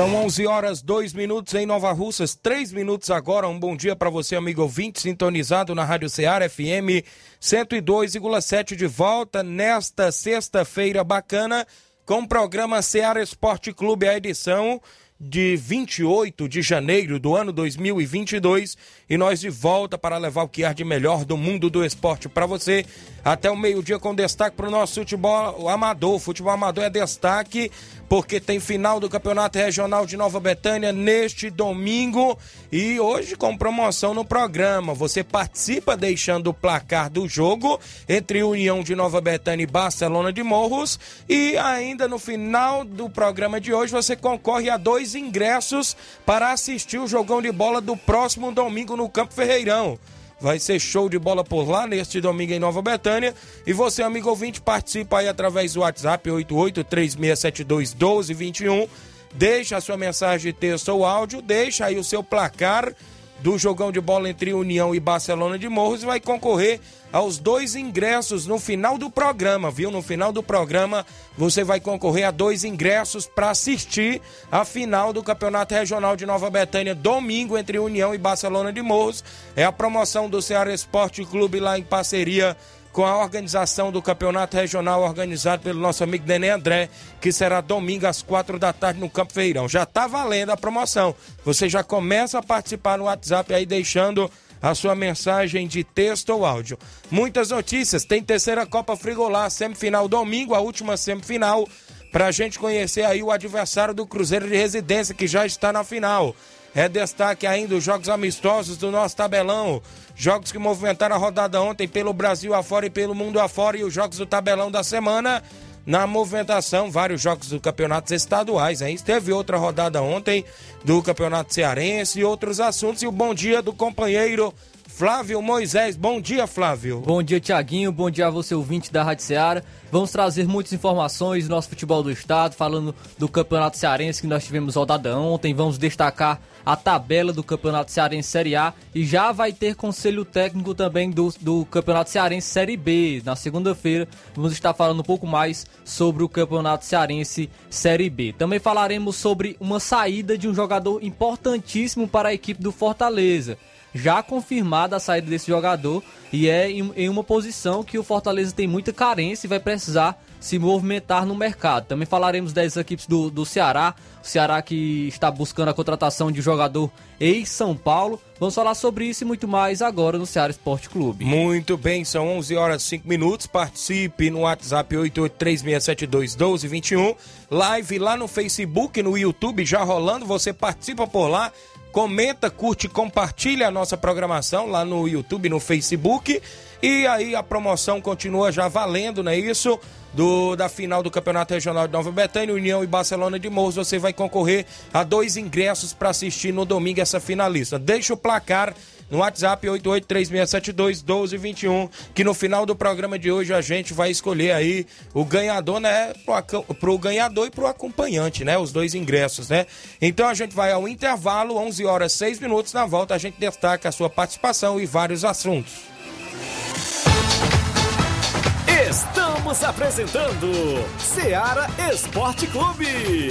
São 11 horas 2 minutos em Nova Russas, 3 minutos agora. Um bom dia para você, amigo ouvinte, sintonizado na Rádio Ceará FM 102,7 de volta nesta sexta-feira bacana com o programa Ceará Esporte Clube, a edição de 28 de janeiro do ano 2022 e nós de volta para levar o que há de melhor do mundo do esporte para você até o meio-dia com destaque para o nosso futebol amador. Futebol amador é destaque porque tem final do Campeonato Regional de Nova Betânia neste domingo e hoje com promoção no programa. Você participa deixando o placar do jogo entre União de Nova Betânia e Barcelona de Morros e ainda no final do programa de hoje você concorre a dois ingressos para assistir o jogão de bola do próximo domingo no Campo Ferreirão. Vai ser show de bola por lá neste domingo em Nova Betânia. E você, amigo ouvinte, participa aí através do WhatsApp 8836721221. Deixa a sua mensagem texto ou áudio, deixa aí o seu placar do jogão de bola entre União e Barcelona de Morros vai concorrer aos dois ingressos no final do programa, viu? No final do programa você vai concorrer a dois ingressos para assistir a final do Campeonato Regional de Nova Betânia, domingo entre União e Barcelona de Morros. É a promoção do Ceará Esporte Clube lá em parceria com a organização do campeonato regional organizado pelo nosso amigo Nenê André, que será domingo às quatro da tarde no Campo Feirão. Já está valendo a promoção. Você já começa a participar no WhatsApp aí deixando a sua mensagem de texto ou áudio. Muitas notícias. Tem terceira Copa Frigolá, semifinal domingo, a última semifinal, para a gente conhecer aí o adversário do Cruzeiro de Residência, que já está na final. É destaque ainda os jogos amistosos do nosso tabelão. Jogos que movimentaram a rodada ontem pelo Brasil afora e pelo mundo afora e os jogos do tabelão da semana. Na movimentação, vários jogos do campeonatos estaduais. Hein? Teve outra rodada ontem do campeonato cearense e outros assuntos. E o bom dia do companheiro Flávio Moisés. Bom dia, Flávio. Bom dia, Tiaguinho. Bom dia a você, ouvinte da Rádio Ceará. Vamos trazer muitas informações do nosso futebol do estado, falando do Campeonato Cearense que nós tivemos rodada ontem. Vamos destacar a tabela do Campeonato Cearense Série A e já vai ter conselho técnico também do, do Campeonato Cearense Série B. Na segunda-feira vamos estar falando um pouco mais sobre o Campeonato Cearense Série B. Também falaremos sobre uma saída de um jogador importantíssimo para a equipe do Fortaleza já confirmada a saída desse jogador e é em, uma posição que o Fortaleza tem muita carência e vai precisar se movimentar no mercado. Também falaremos das equipes do, do Ceará, o Ceará que está buscando a contratação de jogador ex-São Paulo. Vamos falar sobre isso e muito mais agora no Ceará Esporte Clube. Muito bem, são 11 horas e 5 minutos. Participe no WhatsApp 8836721221. Live lá no Facebook, no YouTube já rolando. Você participa por lá comenta, curte, compartilha a nossa programação lá no YouTube, no Facebook. E aí a promoção continua já valendo, não é isso? Do, da final do Campeonato Regional de Nova Betânia, União e Barcelona de Morros, você vai concorrer a dois ingressos para assistir no domingo essa finalista. Deixa o placar no WhatsApp 8836721221, que no final do programa de hoje a gente vai escolher aí o ganhador, né, pro, pro ganhador e pro acompanhante, né, os dois ingressos, né? Então a gente vai ao intervalo, 11 horas 6 minutos, na volta a gente destaca a sua participação e vários assuntos. Estamos apresentando Seara Esporte Clube.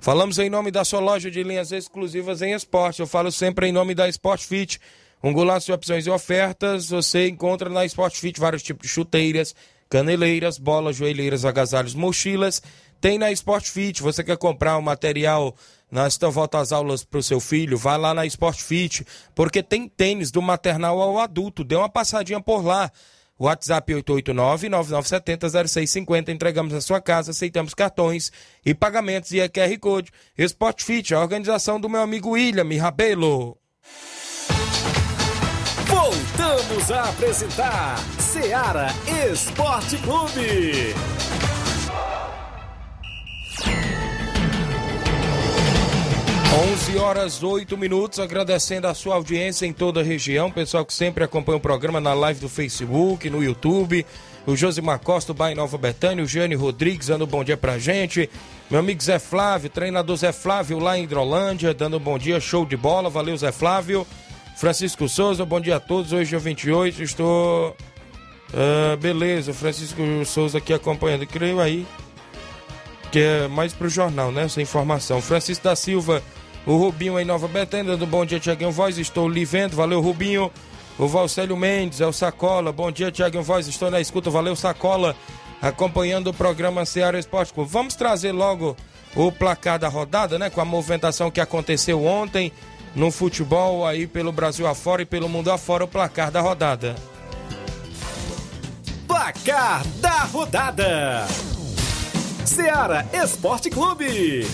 Falamos em nome da sua loja de linhas exclusivas em esporte. Eu falo sempre em nome da Sport Fit. Um golaço de opções e ofertas. Você encontra na Sport Fit vários tipos de chuteiras, caneleiras, bolas, joelheiras, agasalhos, mochilas. Tem na Sport Fit. Você quer comprar um material nesta volta às aulas para o seu filho? Vá lá na Sport Fit, porque tem tênis do maternal ao adulto. Dê uma passadinha por lá. WhatsApp 889-9970-0650. Entregamos na sua casa, aceitamos cartões e pagamentos e QR Code. Sport Fit, a organização do meu amigo William Rabelo. Voltamos a apresentar Seara Esporte Clube. 11 horas 8 minutos, agradecendo a sua audiência em toda a região, pessoal que sempre acompanha o programa na live do Facebook, no YouTube, o Josimar Costa, o Nova Betânia, o Jane Rodrigues dando um bom dia pra gente, meu amigo Zé Flávio, treinador Zé Flávio lá em Hidrolândia, dando um bom dia, show de bola, valeu Zé Flávio, Francisco Souza, bom dia a todos, hoje é 28, estou... Uh, beleza, Francisco Souza aqui acompanhando, creio aí que é mais pro jornal, né? Essa informação. Francisco da Silva o Rubinho em Nova Betânia, do Bom Dia Tiaguinho Voz, estou lhe vendo, valeu Rubinho. O Valcélio Mendes, é o Sacola, bom dia Tiaguinho Voz, estou na escuta, valeu Sacola, acompanhando o programa Ceará Esporte Clube. Vamos trazer logo o placar da rodada, né, com a movimentação que aconteceu ontem no futebol aí pelo Brasil afora e pelo mundo afora, o placar da rodada. Placar da rodada. Ceará Esporte Clube.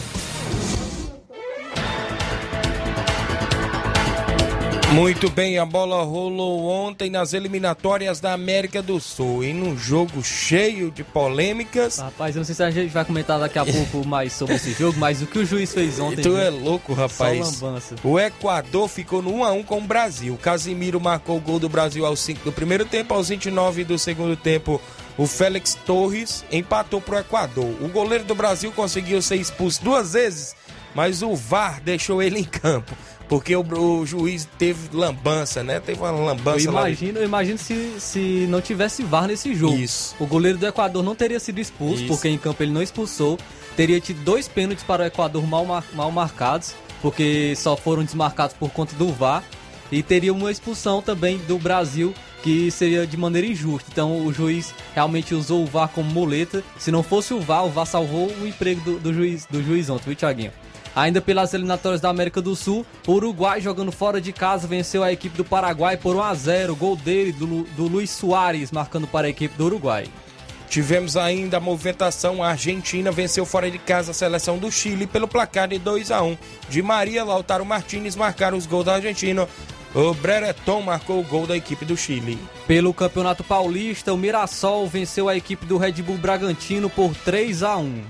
Muito bem, a bola rolou ontem nas eliminatórias da América do Sul e num jogo cheio de polêmicas. Rapaz, eu não sei se a gente vai comentar daqui a pouco mais sobre esse jogo, mas o que o juiz fez ontem. Tu é louco, rapaz. O Equador ficou no 1 a 1 com o Brasil. Casimiro marcou o gol do Brasil aos 5 do primeiro tempo, aos 29 do segundo tempo. O Félix Torres empatou pro Equador. O goleiro do Brasil conseguiu ser expulso duas vezes, mas o VAR deixou ele em campo. Porque o, o, juiz teve lambança, né? Teve uma lambança eu imagino, Eu imagino se, se não tivesse VAR nesse jogo. Isso. O goleiro do Equador não teria sido expulso, Isso. porque em campo ele não expulsou. Teria tido dois pênaltis para o Equador mal, mal marcados, porque só foram desmarcados por conta do VAR. E teria uma expulsão também do Brasil, que seria de maneira injusta. Então o juiz realmente usou o VAR como muleta. Se não fosse o VAR, o VAR salvou o emprego do, do juiz, do juiz ontem, viu, Thiaguinho? Ainda pelas eliminatórias da América do Sul, o Uruguai jogando fora de casa venceu a equipe do Paraguai por 1 a 0. Gol dele do, do Luiz Soares marcando para a equipe do Uruguai. Tivemos ainda a movimentação, a Argentina venceu fora de casa a seleção do Chile pelo placar de 2 a 1. De Maria, Lautaro Martinez marcaram os gols da Argentina. O Brereton marcou o gol da equipe do Chile. Pelo Campeonato Paulista, o Mirassol venceu a equipe do Red Bull Bragantino por 3 a 1.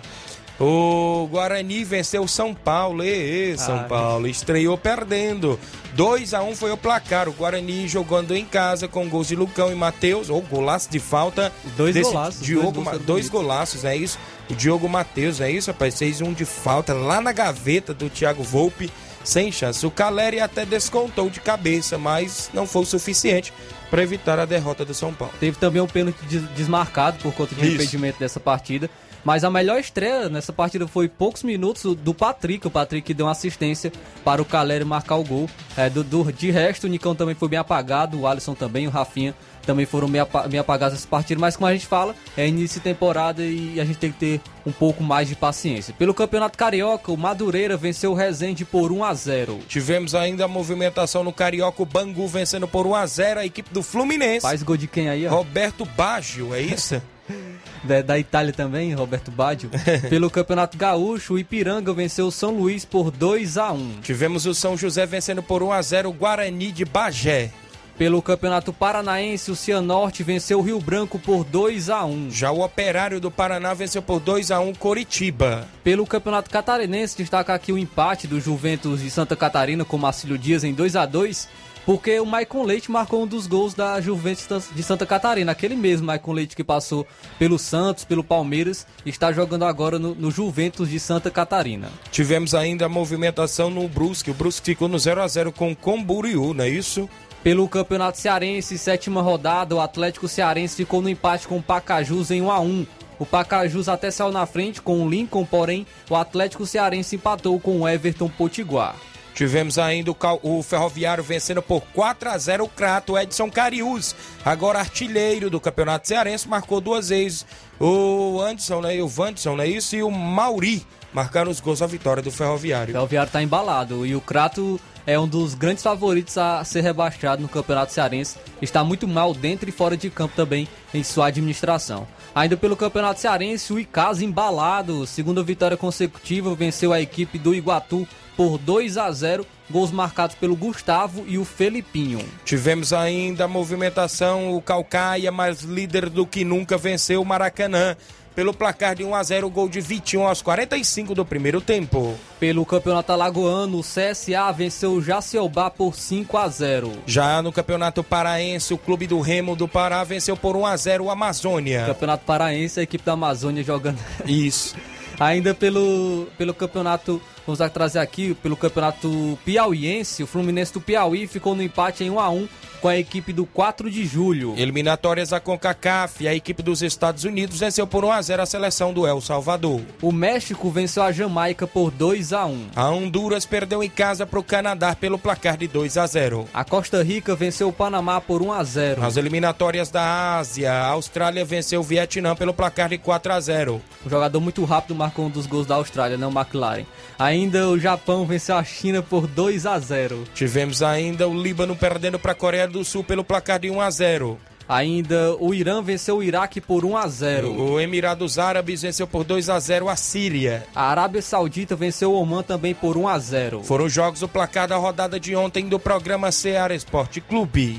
O Guarani venceu o São Paulo. E, São Ai. Paulo estreou perdendo. 2 a 1 um foi o placar. O Guarani jogando em casa com gols de Lucão e Matheus, ou golaço de falta. Dois desse golaços. Diogo, dois, dois golaços, é isso? O Diogo Matheus, é isso, rapaz? Fez um de falta lá na gaveta do Thiago Volpe, sem chance. O Caleri até descontou de cabeça, mas não foi o suficiente para evitar a derrota do São Paulo. Teve também um pênalti desmarcado por conta de impedimento dessa partida. Mas a melhor estreia nessa partida foi poucos minutos do Patrick. O Patrick deu uma assistência para o Caleri marcar o gol. É, do, do, de resto, o Nicão também foi bem apagado, o Alisson também, o Rafinha também foram meio, meio apagados nessa partida. Mas como a gente fala, é início de temporada e a gente tem que ter um pouco mais de paciência. Pelo Campeonato Carioca, o Madureira venceu o Resende por 1 a 0 Tivemos ainda a movimentação no Carioca, o Bangu vencendo por 1 a 0 a equipe do Fluminense. Faz gol de quem aí? Ó? Roberto Baggio, é isso? da, da Itália também, Roberto Baggio. Pelo Campeonato Gaúcho, o Ipiranga venceu o São Luís por 2 a 1 Tivemos o São José vencendo por 1 a 0 o Guarani de Bagé. Pelo Campeonato Paranaense, o Cianorte venceu o Rio Branco por 2 a 1. Já o Operário do Paraná venceu por 2 a 1 Coritiba. Pelo Campeonato Catarinense, destaca aqui o empate do Juventus de Santa Catarina com Marcílio Dias em 2 a 2 porque o Maicon Leite marcou um dos gols da Juventus de Santa Catarina. Aquele mesmo Maicon Leite que passou pelo Santos, pelo Palmeiras, está jogando agora no, no Juventus de Santa Catarina. Tivemos ainda a movimentação no Brusque. O Brusque ficou no 0 a 0 com o Comburiú, não é isso? Pelo Campeonato Cearense, sétima rodada, o Atlético Cearense ficou no empate com o Pacajus em 1 a 1. O Pacajus até saiu na frente com o Lincoln, porém o Atlético Cearense empatou com o Everton Potiguar. Tivemos ainda o, o, Ferroviário vencendo por 4 a 0 o Crato Edson Carius, agora artilheiro do Campeonato Cearense, marcou duas vezes o Anderson, né, o Vanderson, né, isso, e o Mauri marcaram os gols da vitória do Ferroviário. O Ferroviário está embalado e o Crato é um dos grandes favoritos a ser rebaixado no Campeonato Cearense. Está muito mal dentro e fora de campo também em sua administração. Ainda pelo Campeonato Cearense, o Icasa embalado, segunda vitória consecutiva, venceu a equipe do Iguatu por 2 a 0, gols marcados pelo Gustavo e o Felipinho. Tivemos ainda a movimentação, o Calcaia, mais líder do que nunca, venceu o Maracanã pelo placar de 1 a 0 o gol de Vitinho aos 45 do primeiro tempo. Pelo Campeonato Alagoano, o CSA venceu o Jaciobá por 5 a 0. Já no Campeonato Paraense, o Clube do Remo do Pará venceu por 1 a 0 o Amazônia. Campeonato Paraense, a equipe da Amazônia jogando. Isso. Ainda pelo, pelo campeonato, vamos trazer aqui, pelo campeonato piauiense, o Fluminense do Piauí ficou no empate em 1 a 1 com a equipe do 4 de julho. Eliminatórias da CONCACAF, a equipe dos Estados Unidos venceu por 1 a 0 a seleção do El Salvador. O México venceu a Jamaica por 2 a 1. A Honduras perdeu em casa para o Canadá pelo placar de 2 a 0. A Costa Rica venceu o Panamá por 1 a 0. Nas eliminatórias da Ásia, a Austrália venceu o Vietnã pelo placar de 4 a 0. Um jogador muito rápido marcou um dos gols da Austrália, não né, o McLaren. Ainda o Japão venceu a China por 2 a 0. Tivemos ainda o Líbano perdendo para a Coreia do Sul pelo placar de 1 a 0. Ainda o Irã venceu o Iraque por 1 a 0. O Emirados Árabes venceu por 2 a 0 a Síria. A Arábia Saudita venceu o Oman também por 1 a 0. Foram jogos do placar da rodada de ontem do programa Ceará Esporte Clube.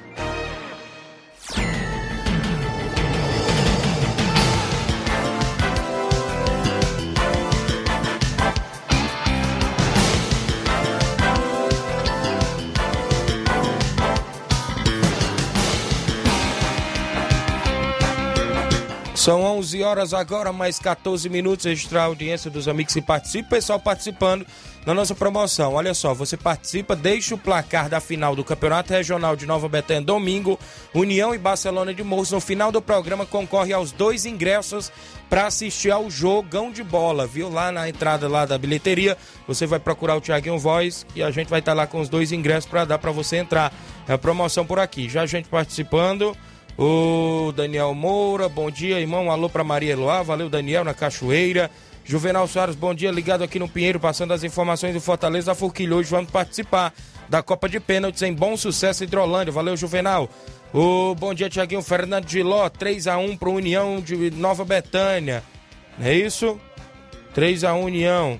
São 11 horas agora, mais 14 minutos. Registrar a audiência dos amigos que participam. Pessoal participando da nossa promoção. Olha só, você participa, deixa o placar da final do Campeonato Regional de Nova Betânia domingo. União e Barcelona de Morros. No final do programa, concorre aos dois ingressos para assistir ao jogão de bola, viu? Lá na entrada lá da bilheteria, você vai procurar o Thiaguinho Voz e a gente vai estar tá lá com os dois ingressos para dar para você entrar. É a promoção por aqui. Já a gente participando. O Daniel Moura, bom dia, irmão. Alô para Maria Eloá, valeu, Daniel, na Cachoeira. Juvenal Soares, bom dia, ligado aqui no Pinheiro, passando as informações do Fortaleza Forquilho. Hoje vamos participar da Copa de Pênaltis em bom sucesso Hidrolândia. Valeu, Juvenal. O bom dia, Tiaguinho Fernando de Ló, 3x1 pro União de Nova Betânia. É isso? 3x1 União.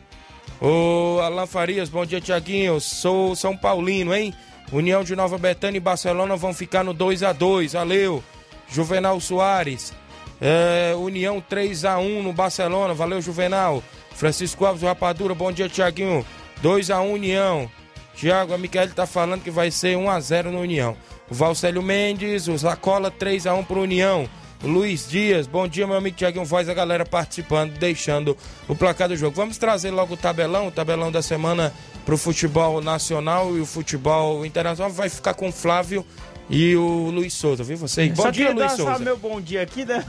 O Alan Farias, bom dia, Tiaguinho. Sou São Paulino, hein? União de Nova Betânia e Barcelona vão ficar no 2 a 2 Valeu. Juvenal Soares. É, União 3 a 1 no Barcelona. Valeu, Juvenal. Francisco Alves Rapadura. Bom dia, Tiaguinho. 2 a 1 União. Tiago, a Miquel tá falando que vai ser 1 a 0 no União. O Valcélio Mendes, o Zacola 3 a 1 pro União. Luiz Dias, bom dia, meu amigo Tiaguinho Voz, a galera participando, deixando o placar do jogo. Vamos trazer logo o tabelão, o tabelão da semana para o futebol nacional e o futebol internacional vai ficar com o Flávio e o Luiz Souza, viu vocês? Bom Só dia, Luiz Souza. meu bom dia aqui, né?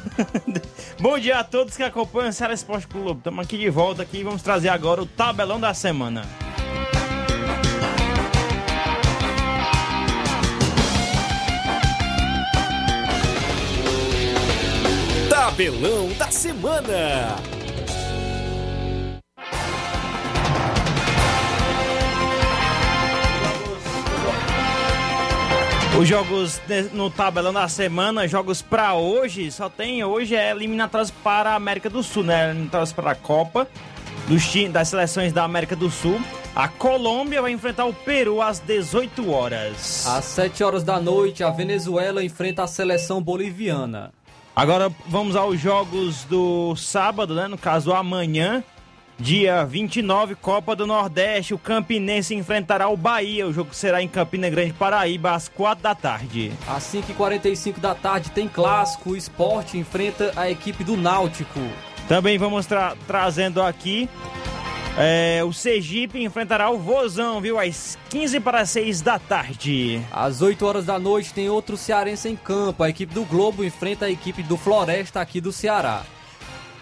bom dia a todos que acompanham o Ceará Esporte Clube. Estamos aqui de volta aqui e vamos trazer agora o tabelão da semana. Tabelão da semana. Os jogos no tabelão da semana, jogos para hoje, só tem hoje é eliminatórias para a América do Sul, né? Eliminatórias para a Copa dos das seleções da América do Sul. A Colômbia vai enfrentar o Peru às 18 horas. Às 7 horas da noite, a Venezuela enfrenta a seleção boliviana. Agora vamos aos jogos do sábado, né? No caso, amanhã. Dia 29, Copa do Nordeste, o Campinense enfrentará o Bahia. O jogo será em Campina Grande, Paraíba, às 4 da tarde. Às 5h45 da tarde tem clássico. O esporte enfrenta a equipe do Náutico. Também vamos tra trazendo aqui. É, o Sergipe enfrentará o Vozão, viu? Às 15 para 6 da tarde. Às 8 horas da noite tem outro cearense em campo. A equipe do Globo enfrenta a equipe do Floresta aqui do Ceará.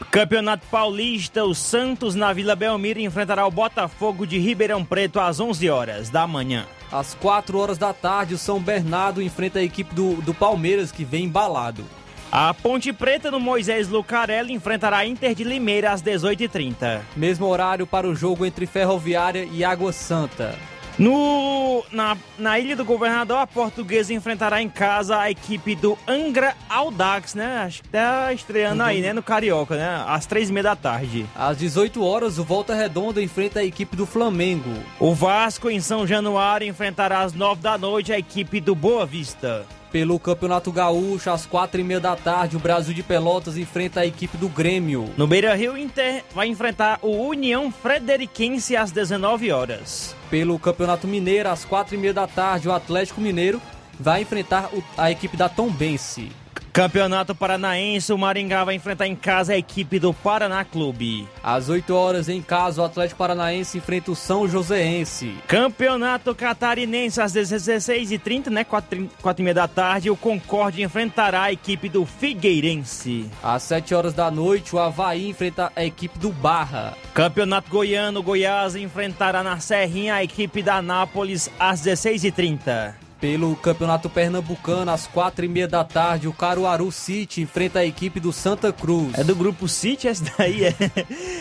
Campeonato Paulista, o Santos na Vila Belmiro enfrentará o Botafogo de Ribeirão Preto às 11 horas da manhã. Às 4 horas da tarde, o São Bernardo enfrenta a equipe do, do Palmeiras, que vem embalado. A Ponte Preta no Moisés Lucarelli enfrentará a Inter de Limeira às 18h30. Mesmo horário para o jogo entre Ferroviária e Água Santa. No, na, na Ilha do Governador, a Portuguesa enfrentará em casa a equipe do Angra Audax, né? Acho que tá estreando aí, né? No Carioca, né? Às três e meia da tarde. Às 18 horas, o Volta Redonda enfrenta a equipe do Flamengo. O Vasco, em São Januário, enfrentará às nove da noite a equipe do Boa Vista. Pelo Campeonato Gaúcho, às quatro e meia da tarde, o Brasil de Pelotas enfrenta a equipe do Grêmio. No Beira Rio, Inter vai enfrentar o União Frederiquense às 19 horas. Pelo Campeonato Mineiro, às quatro e meia da tarde, o Atlético Mineiro vai enfrentar a equipe da Tombense. Campeonato Paranaense, o Maringá vai enfrentar em casa a equipe do Paraná Clube. Às 8 horas em casa, o Atlético Paranaense enfrenta o São Joséense. Campeonato Catarinense, às 16h30, né? 4, e meia da tarde, o Concorde enfrentará a equipe do Figueirense. Às 7 horas da noite, o Havaí enfrenta a equipe do Barra. Campeonato Goiano, Goiás enfrentará na Serrinha a equipe da Nápoles às 16h30. Pelo Campeonato Pernambucano, às quatro e meia da tarde, o Caruaru City enfrenta a equipe do Santa Cruz. É do grupo City esse daí, é?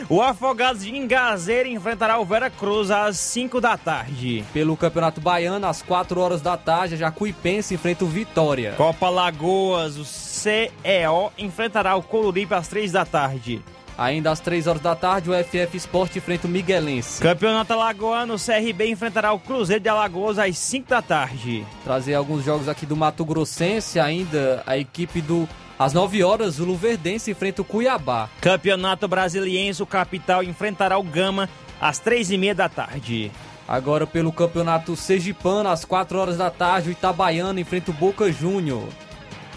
O Afogados de Engazeira enfrentará o Vera Cruz às 5 da tarde. Pelo Campeonato Baiano, às 4 horas da tarde, a Jacuipense enfrenta o Vitória. Copa Lagoas, o CEO enfrentará o Coluripe às 3 da tarde. Ainda às 3 horas da tarde, o FF Sport enfrenta o Miguelense. Campeonato Alagoano, o CRB enfrentará o Cruzeiro de Alagoas às 5 da tarde. Trazer alguns jogos aqui do Mato Grossense, ainda a equipe do às 9 horas, o Luverdense enfrenta o Cuiabá. Campeonato Brasiliense, o Capital enfrentará o Gama às 3 e meia da tarde. Agora pelo Campeonato Sergipano, às 4 horas da tarde, o Itabaiano enfrenta o Boca Júnior.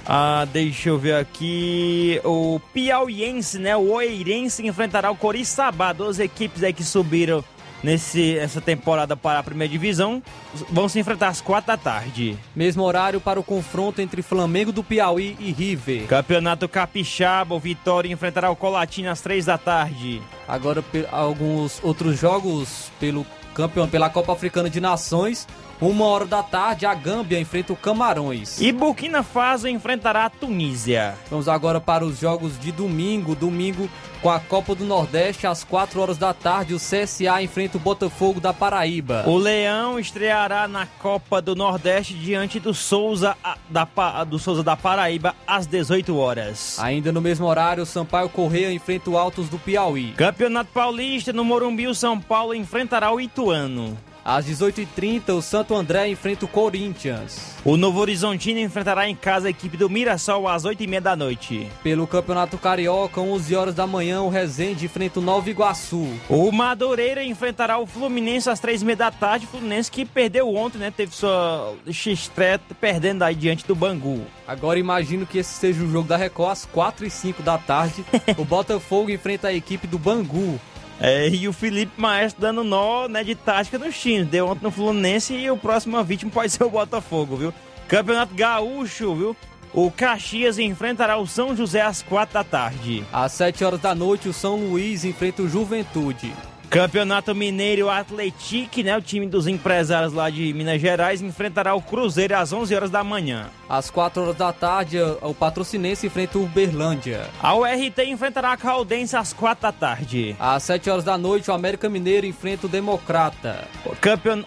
Ah, deixa eu ver aqui. O Piauiense, né? O Oeirense enfrentará o Coriçaba. Duas equipes aí que subiram nesse, essa temporada para a primeira divisão vão se enfrentar às quatro da tarde. Mesmo horário para o confronto entre Flamengo do Piauí e River. Campeonato Capixaba, o Vitória enfrentará o Colatina às três da tarde. Agora alguns outros jogos pelo campeão pela Copa Africana de Nações. Uma hora da tarde, a Gâmbia enfrenta o Camarões. E Burkina Faso enfrentará a Tunísia. Vamos agora para os jogos de domingo. Domingo, com a Copa do Nordeste, às 4 horas da tarde, o CSA enfrenta o Botafogo da Paraíba. O Leão estreará na Copa do Nordeste diante do Souza da, do Souza da Paraíba às 18 horas. Ainda no mesmo horário, o Sampaio Correia enfrenta o Altos do Piauí. Campeonato Paulista, no Morumbi, o São Paulo enfrentará o Ituano. Às 18h30, o Santo André enfrenta o Corinthians. O Novo Horizontino enfrentará em casa a equipe do Mirassol às 8h30 da noite. Pelo Campeonato Carioca, 11 horas da manhã, o Resende enfrenta o Nova Iguaçu. O Madureira enfrentará o Fluminense às 3h30 da tarde. O Fluminense que perdeu ontem, né? Teve sua estreia perdendo aí diante do Bangu. Agora imagino que esse seja o jogo da Record às 4 h 05 da tarde. o Botafogo enfrenta a equipe do Bangu. É, e o Felipe Maestro dando nó né, de tática nos times. Deu ontem no Fluminense e o próximo vítima pode ser o Botafogo, viu? Campeonato Gaúcho, viu? O Caxias enfrentará o São José às quatro da tarde. Às sete horas da noite, o São Luís enfrenta o Juventude. Campeonato Mineiro Atletique, né? O time dos empresários lá de Minas Gerais enfrentará o Cruzeiro às 11 horas da manhã. Às 4 horas da tarde, o Patrocinense enfrenta o Uberlândia. A URT enfrentará a Caldense às 4 da tarde. Às 7 horas da noite, o América Mineiro enfrenta o Democrata. O campeon...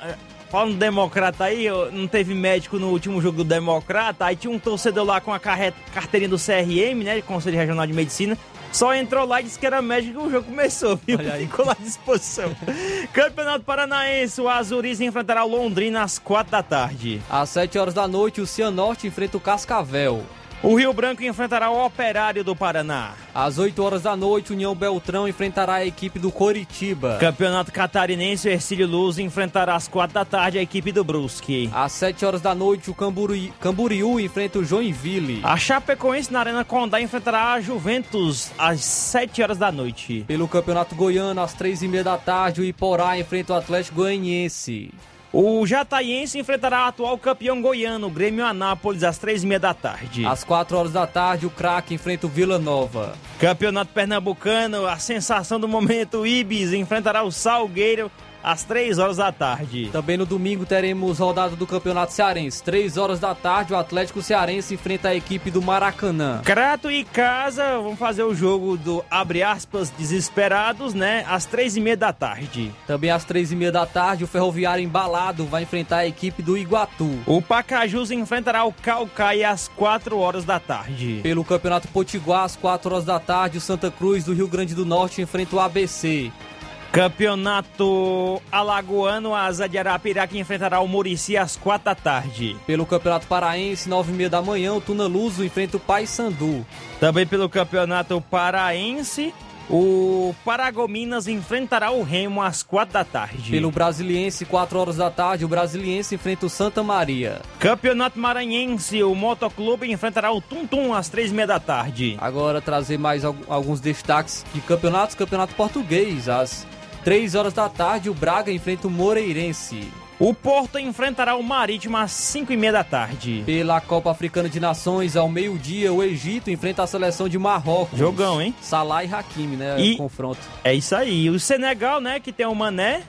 falando do Democrata aí, não teve médico no último jogo do Democrata, aí tinha um torcedor lá com a carteirinha do CRM, né, Conselho Regional de Medicina, só entrou lá e disse que era médico e o jogo começou, viu? Ficou lá à disposição. Campeonato Paranaense, o Azuriz enfrentará o Londrina às quatro da tarde. Às sete horas da noite, o Cianorte enfrenta o Cascavel. O Rio Branco enfrentará o Operário do Paraná. Às 8 horas da noite, União Beltrão enfrentará a equipe do Coritiba. Campeonato Catarinense, o Ercílio Luz enfrentará às 4 da tarde a equipe do Brusque. Às 7 horas da noite, o Camburi... Camboriú enfrenta o Joinville. A Chapecoense na Arena Condá enfrentará a Juventus às 7 horas da noite. Pelo Campeonato Goiano, às 3 e meia da tarde, o Iporá enfrenta o Atlético Goianiense. O Jataiense enfrentará o atual campeão goiano, o Grêmio Anápolis, às três e meia da tarde. Às quatro horas da tarde, o craque enfrenta o Vila Nova. Campeonato Pernambucano, a sensação do momento, o Ibis enfrentará o Salgueiro às 3 horas da tarde. Também no domingo teremos rodada do Campeonato Cearense. 3 horas da tarde, o Atlético Cearense enfrenta a equipe do Maracanã. Crato e Casa vão fazer o jogo do, abre aspas, desesperados, né? Às 3 e meia da tarde. Também às 3 e meia da tarde, o Ferroviário Embalado vai enfrentar a equipe do Iguatu. O Pacajus enfrentará o Calcaia às 4 horas da tarde. Pelo Campeonato Potiguar, às 4 horas da tarde, o Santa Cruz do Rio Grande do Norte enfrenta o ABC. Campeonato Alagoano, a Asa de Arapiraca enfrentará o Murici às quatro da tarde. Pelo Campeonato Paraense, nove e meia da manhã, o Tuna Luso enfrenta o Paysandu. Também pelo Campeonato Paraense, o Paragominas enfrentará o Remo às quatro da tarde. Pelo Brasiliense, quatro horas da tarde, o Brasiliense enfrenta o Santa Maria. Campeonato Maranhense, o Motoclube enfrentará o Tum Tum às três e meia da tarde. Agora trazer mais alguns destaques de campeonatos. Campeonato Português, às 3 horas da tarde, o Braga enfrenta o Moreirense. O Porto enfrentará o Marítimo às 5 e meia da tarde. Pela Copa Africana de Nações, ao meio-dia, o Egito enfrenta a seleção de Marrocos. Jogão, hein? Salah e Hakimi, né? E confronto. É isso aí. O Senegal, né, que tem o Mané,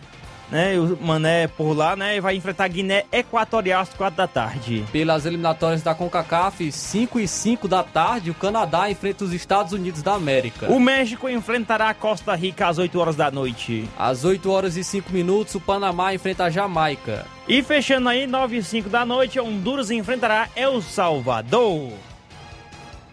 né? O Mané por lá, né? Vai enfrentar a Guiné Equatorial às 4 da tarde. Pelas eliminatórias da CONCACAF, 5 e 5 da tarde, o Canadá enfrenta os Estados Unidos da América. O México enfrentará a Costa Rica às 8 horas da noite. Às 8 horas e 5 minutos, o Panamá enfrenta a Jamaica. E fechando aí, 9 e 5 da noite, Honduras enfrentará El Salvador.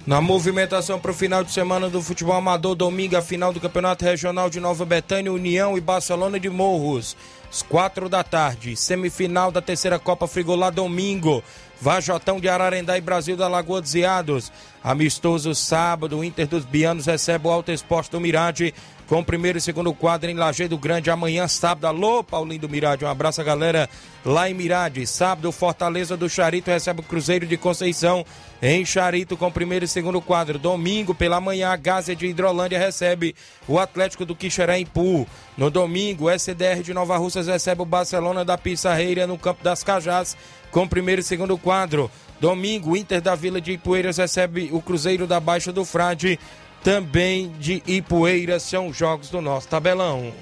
Na movimentação para o final de semana do futebol amador, domingo, a final do Campeonato Regional de Nova Betânia, União e Barcelona de Morros. Às quatro da tarde, semifinal da terceira Copa Frigolá, domingo. Vajotão de Ararendá e Brasil da Lagoa dos Iados. Amistoso sábado, o Inter dos Bianos recebe o Alto Esporte do Mirade com o primeiro e segundo quadro em Lajeado Grande amanhã, sábado. Alô, Paulinho do Mirade, um abraço a galera lá em Mirade. Sábado, Fortaleza do Charito recebe o Cruzeiro de Conceição em Charito com o primeiro e segundo quadro. Domingo, pela manhã, a Gásia de Hidrolândia recebe o Atlético do Quixeré em Pu. No domingo, o SDR de Nova Russas recebe o Barcelona da Pissarreira no Campo das Cajás com o primeiro e segundo quadro. Domingo, o Inter da Vila de Ipueiras recebe o Cruzeiro da Baixa do Frade, também de Ipueiras. São jogos do nosso tabelão.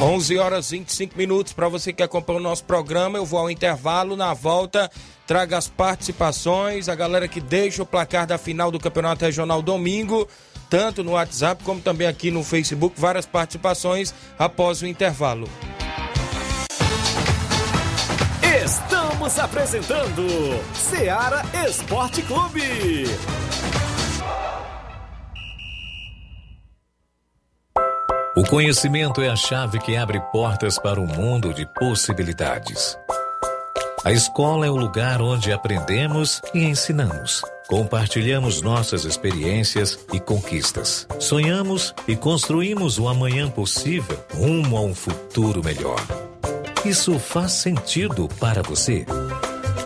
Onze horas e 25 minutos para você que acompanha o nosso programa. Eu vou ao intervalo. Na volta, traga as participações, a galera que deixa o placar da final do Campeonato Regional domingo, tanto no WhatsApp como também aqui no Facebook, várias participações após o intervalo. Estamos apresentando Seara Esporte Clube. O conhecimento é a chave que abre portas para um mundo de possibilidades. A escola é o lugar onde aprendemos e ensinamos. Compartilhamos nossas experiências e conquistas. Sonhamos e construímos o amanhã possível rumo a um futuro melhor. Isso faz sentido para você?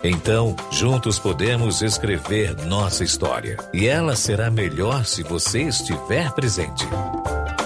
Então, juntos podemos escrever nossa história. E ela será melhor se você estiver presente.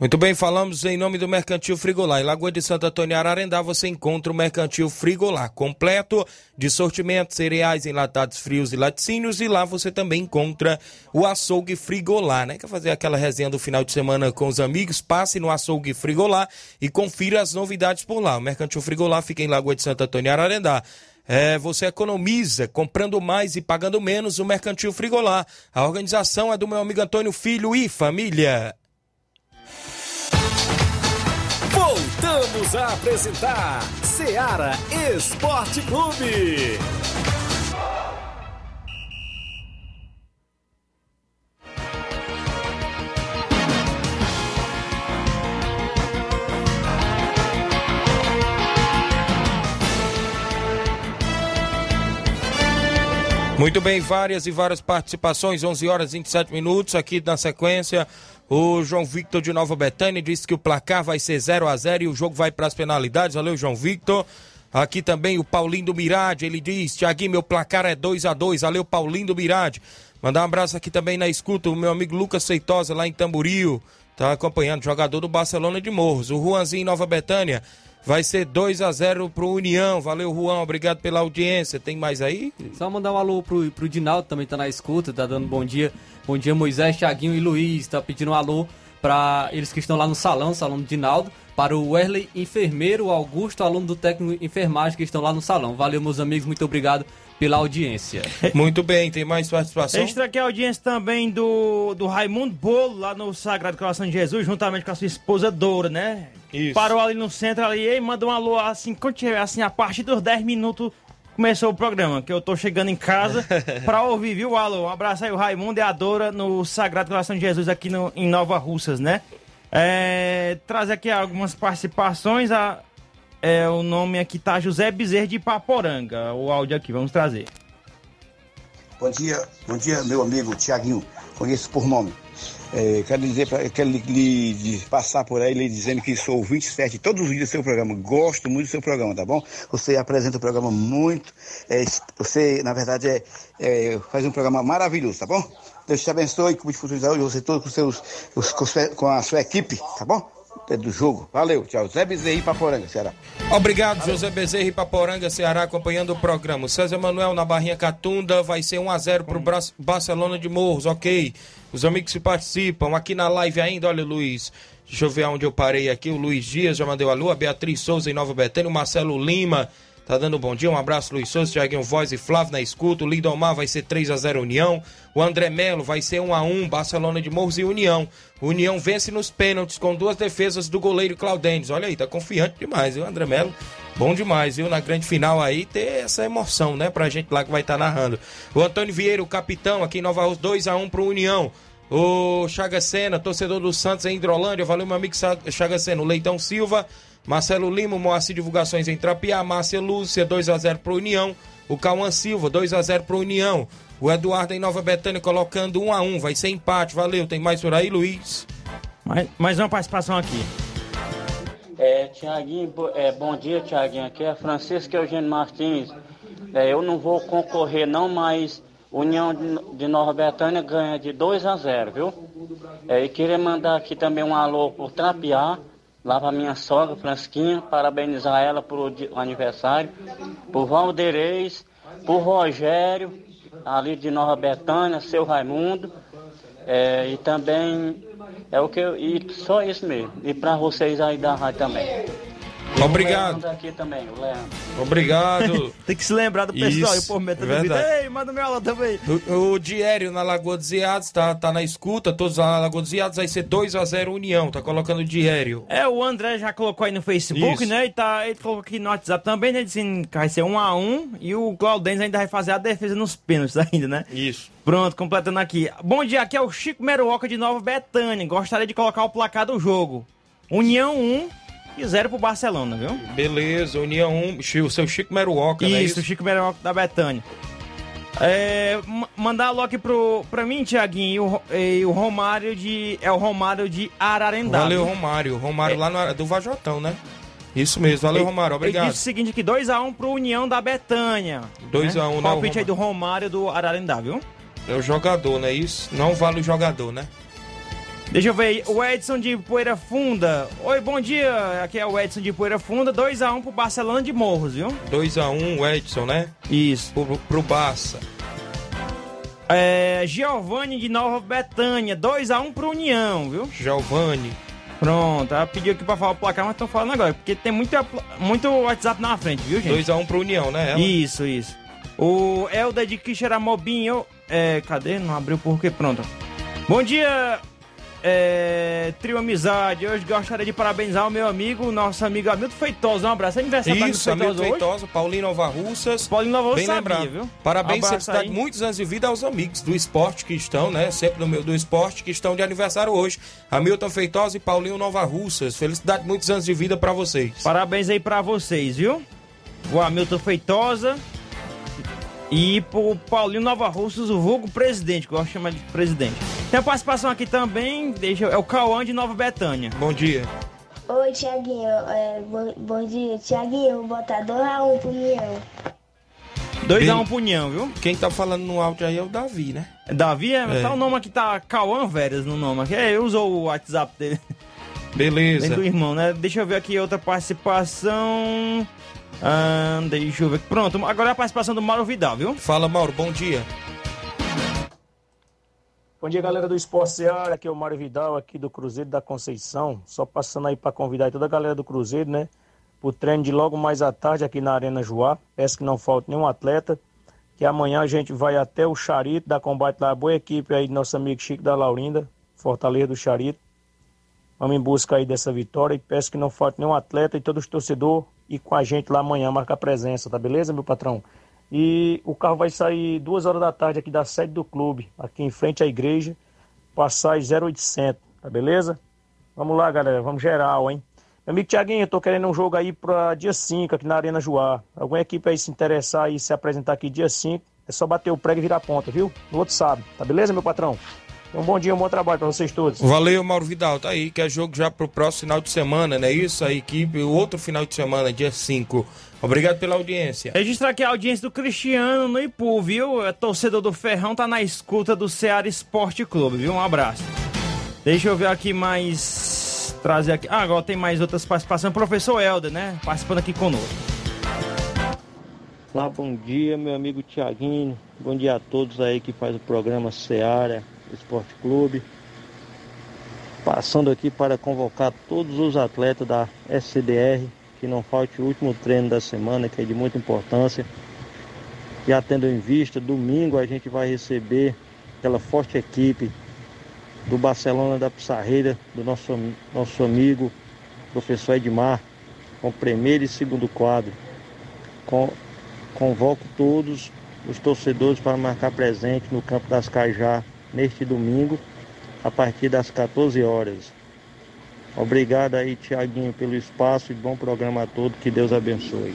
Muito bem, falamos em nome do Mercantil Frigolar. Em Lagoa de Santo Antônio Ararendá você encontra o Mercantil Frigolar, completo de sortimentos, cereais, enlatados frios e laticínios. E lá você também encontra o açougue Frigolar, né? Quer fazer aquela resenha do final de semana com os amigos? Passe no açougue Frigolar e confira as novidades por lá. O Mercantil Frigolar fica em Lagoa de Santo Antônio Ararendá. É, você economiza comprando mais e pagando menos o Mercantil Frigolar. A organização é do meu amigo Antônio Filho e família. Voltamos a apresentar Seara Esporte Clube. Muito bem, várias e várias participações, 11 horas e 27 minutos aqui na sequência. O João Victor de Nova Betânia disse que o placar vai ser 0 a 0 e o jogo vai para as penalidades. Valeu, João Victor. Aqui também o Paulinho do Mirade, ele diz: Tiaguinho, meu placar é 2 a 2 Valeu, Paulinho do Mirade. Mandar um abraço aqui também na escuta, o meu amigo Lucas Feitosa, lá em Tamboril. Tá acompanhando, jogador do Barcelona de Morros. O Juanzinho Nova Betânia. Vai ser 2 a 0 pro União. Valeu, Juan. Obrigado pela audiência. Tem mais aí? Só mandar um alô pro, pro Dinaldo, também tá na escuta, tá dando bom dia. Bom dia, Moisés, Thiaguinho e Luiz. Tá pedindo um alô para eles que estão lá no salão, salão do Dinaldo. Para o Wesley, enfermeiro, Augusto, aluno do técnico enfermagem que estão lá no salão. Valeu, meus amigos. Muito obrigado pela audiência. Muito bem, tem mais participação? Extra aqui a audiência também do, do Raimundo Bolo, lá no Sagrado Coração de Jesus, juntamente com a sua esposa Doura, né? Isso. Parou ali no centro ali e manda um alô assim, assim, a partir dos 10 minutos começou o programa, que eu tô chegando em casa pra ouvir, viu, alô? Um abraço aí o Raimundo e a Dora no Sagrado Coração de Jesus aqui no, em Nova Russas, né? É, trazer aqui algumas participações, a, é, o nome aqui tá José Bezerra de Paporanga, o áudio aqui, vamos trazer. Bom dia, bom dia, meu amigo Tiaguinho. Conheço por nome. É, quero dizer, quero lhe, lhe- passar por aí, lhe dizendo que sou ouvinte certo todos os dias do seu programa. Gosto muito do seu programa, tá bom? Você apresenta o programa muito. é, você, na verdade, é, é, faz um programa maravilhoso, tá bom? Deus te abençoe, cuide de futuro de saúde, você todo com, seus, os- com, com a sua equipe, tá bom? É do jogo. Valeu, tchau. Zé Bezerra Paporanga, Ceará. Obrigado, José Bezerra Paporanga, Ceará, acompanhando o programa. O César Manuel na Barrinha Catunda vai ser 1 a 0 pro Bra- Barcelona de Morros, ok. Os amigos que participam aqui na live ainda, olha, Luiz. Deixa eu ver onde eu parei aqui. O Luiz Dias já mandou a lua, Beatriz Souza em Nova Betânia, o Marcelo Lima tá dando um bom dia. Um abraço, Luiz Souza, Tiaguinho Voz e Flávio na escuta. O Lindomar vai ser 3 a 0 União. O André Melo vai ser 1 a 1 Barcelona de Morros e União. O União vence nos pênaltis com duas defesas do goleiro Claudênis. Olha aí, tá confiante demais, viu, André Melo? Bom demais, viu? Na grande final aí ter essa emoção, né? Pra gente lá que vai estar narrando. O Antônio Vieira, o capitão, aqui em Nova Rússia, 2x1 pro União. O Chaga Sena, torcedor do Santos em Hidrolândia. Valeu, meu amigo Chaga Sena. O Leitão Silva, Marcelo Lima, Moacir Divulgações em Trapiá. Márcia Lúcia, 2x0 pro União. O Cauã Silva, 2x0 pro União. O Eduardo em Nova Betânia colocando 1x1. Vai ser empate. Valeu. Tem mais por aí, Luiz? Mais, mais uma participação aqui. É, Tiaguinho, é, bom dia, Tiaguinho. Aqui é Francisco Eugênio Martins. É, eu não vou concorrer, não, mas União de, de Nova Betânia ganha de 2 a 0, viu? É, e queria mandar aqui também um alô por Trapiá, lá pra minha sogra, Fransquinha, parabenizar ela por di- aniversário, por Valdeirês, por Rogério, ali de Nova Betânia, seu Raimundo. É, e também é o que eu, e só isso mesmo. E para vocês aí da rádio também. Obrigado. O aqui também, o Leandro. Obrigado. Tem que se lembrar do pessoal. Isso, e por meta verdade. vida. Ei, manda meu alô também. O, o Diério na Lagoa dos Iados tá, tá na escuta, todos lá na Lagoa dos Iados, vai ser 2x0 União, tá colocando o Diério. É, o André já colocou aí no Facebook, Isso. né? E tá, ele colocou aqui no WhatsApp também, né? Dizendo que vai ser 1 a 1 E o Claudense ainda vai fazer a defesa nos pênaltis ainda, né? Isso. Pronto, completando aqui. Bom dia, aqui é o Chico Meruoca de Nova Betânia. Gostaria de colocar o placar do jogo. União 1 e 0 pro Barcelona, viu? Beleza, União 1, Chi- o seu Chico Meruoca, né? Isso, Chico Meruoca da Betânia. É, ma- mandar alô aqui pro, pra mim, Tiaguinho, e o, e o Romário de. É o Romário de Ararendá. Valeu, viu? Romário. Romário É. lá no, do Vajotão, né? Isso mesmo, valeu, Ele- Romário, Ele obrigado. disse o seguinte aqui, 2x1 pro União da Betânia. 2 a 1, né? Palpite aí do Romário do Ararendá, viu? É o jogador, não é isso? Não vale o jogador, né? Deixa eu ver aí, o Edson de Poeira Funda. Oi, bom dia, aqui é o Edson de Poeira Funda, 2x1 pro Barcelona de Morros, viu? 2x1, o Edson, né? Isso. Pro, pro Barça. É, Giovanni de Nova Betânia, 2x1 pro União, viu? Giovanni. Pronto, ela pediu aqui pra falar o placar, mas estão falando agora, porque tem muito, muito WhatsApp na frente, viu, gente? 2x1 pro União, né? Ela? Isso, isso. O Helder de Quixeramobinho. É, cadê? Não abriu porque pronto. Bom dia, é, Trio Amizade. Hoje gostaria de parabenizar o meu amigo, nosso amigo Hamilton Feitosa. Um abraço. Aniversário Isso, Hamilton amigo Feitosa? Feitosa, Paulinho Nova Russas. Paulinho Nova Bem sabia, lembrado. viu? Parabéns, felicidade, muitos anos de vida aos amigos do esporte que estão, né? Sempre no meio do esporte que estão de aniversário hoje. Hamilton Feitosa e Paulinho Nova Russas. Felicidade, muitos anos de vida pra vocês. Parabéns aí pra vocês, viu? O Hamilton Feitosa. E pro Paulinho Nova Russas, o vulgo presidente, que eu gosto de chamar de presidente. Tem a participação aqui também, deixa, é o Cauã de Nova Betânia. Bom dia. Oi, Tiaguinho. É, bom, bom dia. Tiaguinho, botar 2x1 pro União. 2x1 pro União, viu? Quem tá falando no áudio aí é o Davi, né? Davi, é, É. tá o nome aqui, tá Cauã Veras no nome aqui. É, eu usou o WhatsApp dele. Beleza. Dentro do irmão, né? Deixa eu ver aqui outra participação. Ah, deixa eu ver. Pronto, agora é a participação do Mauro Vidal, viu? Fala, Mauro, bom dia. Bom dia, galera do Esporte Seara. Aqui é o Mário Vidal, aqui do Cruzeiro da Conceição. Só passando aí para convidar toda a galera do Cruzeiro, né? Pro treino de logo mais à tarde aqui na Arena Joá. Peço que não falte nenhum atleta. Que amanhã a gente vai até o Charito da Combate lá. Boa equipe aí do nosso amigo Chico da Laurinda, Fortaleza do Charito. Vamos em busca aí dessa vitória e peço que não falte nenhum atleta e todos os torcedores e com a gente lá amanhã marcar presença, tá beleza, meu patrão? E o carro vai sair duas horas da tarde aqui da sede do clube, aqui em frente à igreja, passagem 0800, tá beleza? Vamos lá, galera, vamos geral, hein? Meu amigo Tiaguinho, eu tô querendo um jogo aí para dia 5 aqui na Arena Joá. Alguma equipe aí se interessar e se apresentar aqui dia 5, é só bater o prego e virar ponta, viu? No outro sábado, tá beleza, meu patrão? Um bom dia, um bom trabalho para vocês todos. Valeu, Mauro Vidal. Tá aí, que é jogo já pro próximo final de semana, né? Isso, a equipe, o outro final de semana, dia 5. Obrigado pela audiência. Registrar aqui a audiência do Cristiano no Ipu, viu? É torcedor do Ferrão, tá na escuta do Ceará Esporte Clube, viu? Um abraço. Deixa eu ver aqui mais. Trazer aqui. Ah, agora tem mais outras participações. Professor Helder, né? Participando aqui conosco. Olá, bom dia, meu amigo Tiaguinho. Bom dia a todos aí que faz o programa Seara Esporte Clube. Passando aqui para convocar todos os atletas da SCDR, que não falte o último treino da semana, que é de muita importância. Já tendo em vista, domingo a gente vai receber aquela forte equipe do Barcelona da Pissarreira, do nosso, nosso amigo professor Edmar, com primeiro e segundo quadro. Com, convoco todos os torcedores para marcar presente no Campo das Cajá neste domingo, a partir das 14 horas. Obrigado aí, Tiaguinho, pelo espaço e bom programa a todos. Que Deus abençoe.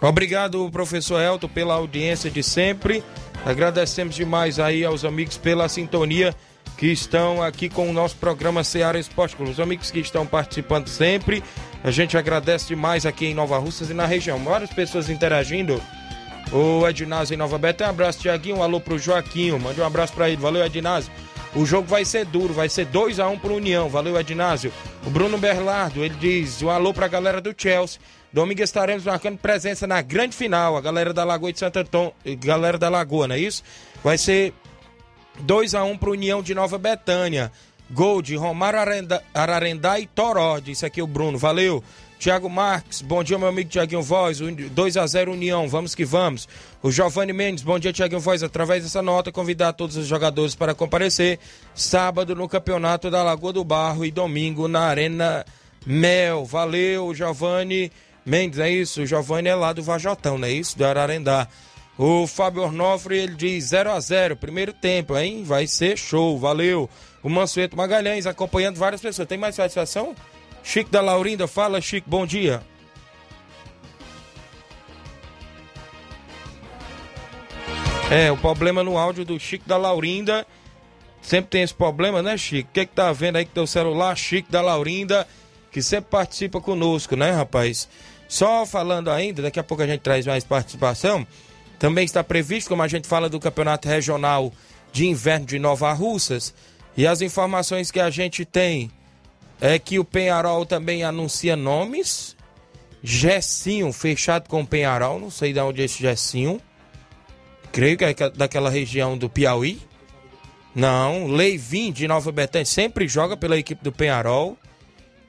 Obrigado, professor Elton, pela audiência de sempre. Agradecemos demais aí aos amigos pela sintonia que estão aqui com o nosso programa Seara Esporte Clube. Os amigos que estão participando sempre, a gente agradece demais aqui em Nova Russas e na região. Várias pessoas interagindo. O Ednásio em Nova Beta, um abraço, Tiaguinho. Um alô pro Joaquinho, mande um abraço pra ele. Valeu, Ednásio. O jogo vai ser duro, vai ser 2 a 1 pro União. Valeu, Ednásio. O Bruno Berlardo, ele diz: um alô pra galera do Chelsea. Domingo estaremos marcando presença na grande final. A galera da Lagoa de Santo Antônio, galera da Lagoa, não é isso? Vai ser 2 a 1 pro União de Nova Betânia. Gol de Romário Ararendá, Ararendá e Toró, disse aqui o Bruno. Valeu. Tiago Marques, bom dia, meu amigo Tiaguinho Voz. 2 a 0 União, vamos que vamos. O Giovanni Mendes, bom dia, Tiaguinho Voz. Através dessa nota, convidar todos os jogadores para comparecer sábado no Campeonato da Lagoa do Barro e domingo na Arena Mel. Valeu, Giovanni Mendes, é isso? O Giovanni é lá do Vajotão, não é isso? Do Ararendá. O Fábio Ornofre, ele diz 0 a 0 primeiro tempo, hein? Vai ser show, valeu. O Mansueto Magalhães acompanhando várias pessoas. Tem mais satisfação? Chico da Laurinda, fala Chico, bom dia. É, o problema no áudio do Chico da Laurinda. Sempre tem esse problema, né, Chico? O que, que tá vendo aí com teu celular? Chico da Laurinda, que sempre participa conosco, né, rapaz? Só falando ainda, daqui a pouco a gente traz mais participação. Também está previsto, como a gente fala do Campeonato Regional de Inverno de Nova Russas. E as informações que a gente tem é que o Penharol também anuncia nomes. Gessinho fechado com o Penharol, não sei de onde é esse Gessinho. Creio que é daquela região do Piauí. Não, Leivin de Nova Betânia sempre joga pela equipe do Penharol.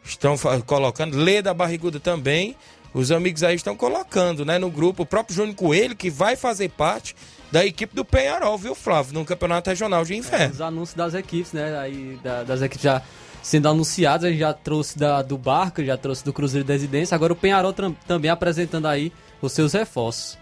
Estão colocando. Lê da Barriguda também. Os amigos aí estão colocando, né, no grupo. O próprio Júnior Coelho, que vai fazer parte da equipe do Penharol, viu, Flávio? No Campeonato Regional de Inverno. É, os anúncios das equipes, né? Aí, da, das equipes já sendo anunciadas, a gente já trouxe da, do Barco, já trouxe do Cruzeiro de Residência. Agora o Penharol também apresentando aí os seus reforços.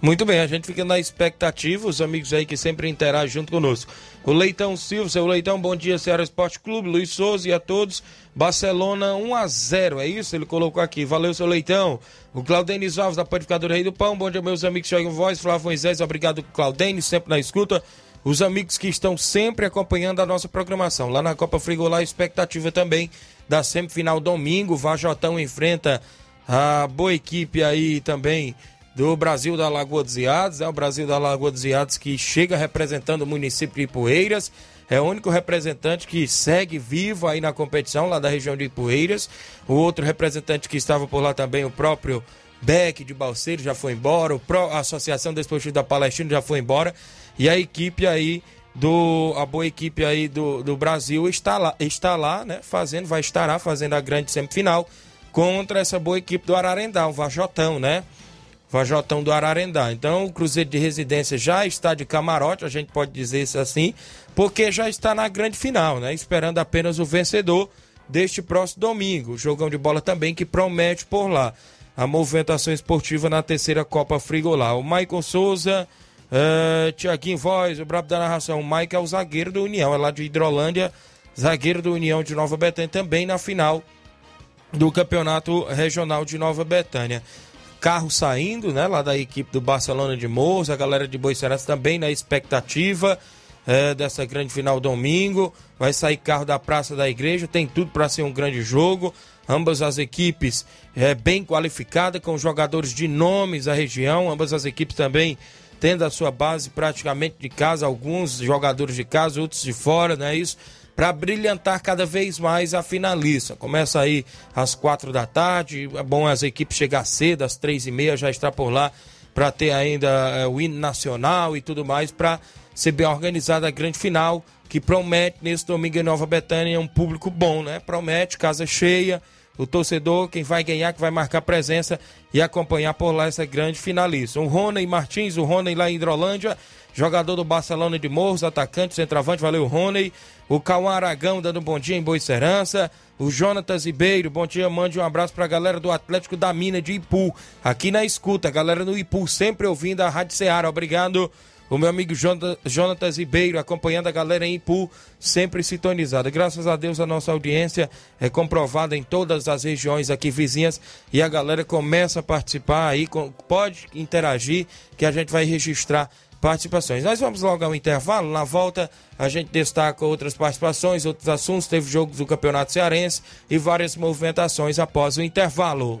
Muito bem, a gente fica na expectativa, os amigos aí que sempre interagem junto conosco. O Leitão Silva, seu Leitão, bom dia, Ceará Esporte Clube, Luiz Souza e a todos. Barcelona 1 a 0 é isso? Ele colocou aqui. Valeu, seu Leitão. O Claudenis Alves, da Panificadora Rei do Pão. Bom dia, meus amigos Thiago Voz, Flávio Moisés. Obrigado, Claudenis, sempre na escuta. Os amigos que estão sempre acompanhando a nossa programação. Lá na Copa Frigolá, expectativa também da semifinal domingo. Vajotão enfrenta a boa equipe aí também do Brasil da Lagoa dos Iados, é o Brasil da Lagoa dos Iados que chega representando o município de Ipueiras, é o único representante que segue vivo aí na competição, lá da região de Ipueiras. O outro representante que estava por lá também, o próprio Beck de Balseiro, já foi embora, o Pro, a Associação Desportiva da Palestina já foi embora, e a equipe aí do a boa equipe aí do, do Brasil está lá, está lá, né, fazendo, vai estará fazendo a grande semifinal contra essa boa equipe do Ararendá, o Vajotão, né? Vajotão do Ararendá. Então o Cruzeiro de Residência já está de camarote, a gente pode dizer isso assim, porque já está na grande final, né? Esperando apenas o vencedor deste próximo domingo. Jogão de bola também que promete por lá. A movimentação esportiva na terceira Copa Frigolá. O Maicon Souza, uh, Tiaguinho Voz, o brabo da narração. O Mike é o zagueiro do União, é lá de Hidrolândia, zagueiro do União de Nova Betânia, também na final do Campeonato Regional de Nova Betânia carro saindo, né, lá da equipe do Barcelona de Morros, a galera de Boiceras também na expectativa é, dessa grande final domingo. Vai sair carro da Praça da Igreja, tem tudo para ser um grande jogo. Ambas as equipes é, bem qualificadas, com jogadores de nomes da região, ambas as equipes também tendo a sua base praticamente de casa, alguns jogadores de casa, outros de fora, não é isso? para brilhantar cada vez mais a finalista. Começa aí às quatro da tarde, é bom as equipes chegar cedo, às três e meia já está por lá para ter ainda é, o hino nacional e tudo mais para ser bem organizada a grande final que promete nesse domingo em Nova Betânia um público bom, né? Promete casa cheia, o torcedor, quem vai ganhar, que vai marcar presença e acompanhar por lá essa grande finalista. O Rony Martins, o Rony lá em Hidrolândia, jogador do Barcelona de Morros, atacante, centroavante, valeu Rony. O Cauã Aragão dando um bom dia em Boa Serança. O Jonatas Ribeiro, bom dia, mande um abraço pra galera do Atlético da Mina de Ipu, aqui na escuta, galera do Ipu, sempre ouvindo a Rádio Ceará, obrigado. O meu amigo Jonatas Ribeiro, acompanhando a galera em Ipu, sempre sintonizada. Graças a Deus a nossa audiência é comprovada em todas as regiões aqui vizinhas e a galera começa a participar aí, pode interagir, que a gente vai registrar participações. Nós vamos logo ao intervalo. Na volta, a gente destaca outras participações, outros assuntos. Teve jogos do Campeonato Cearense e várias movimentações após o intervalo.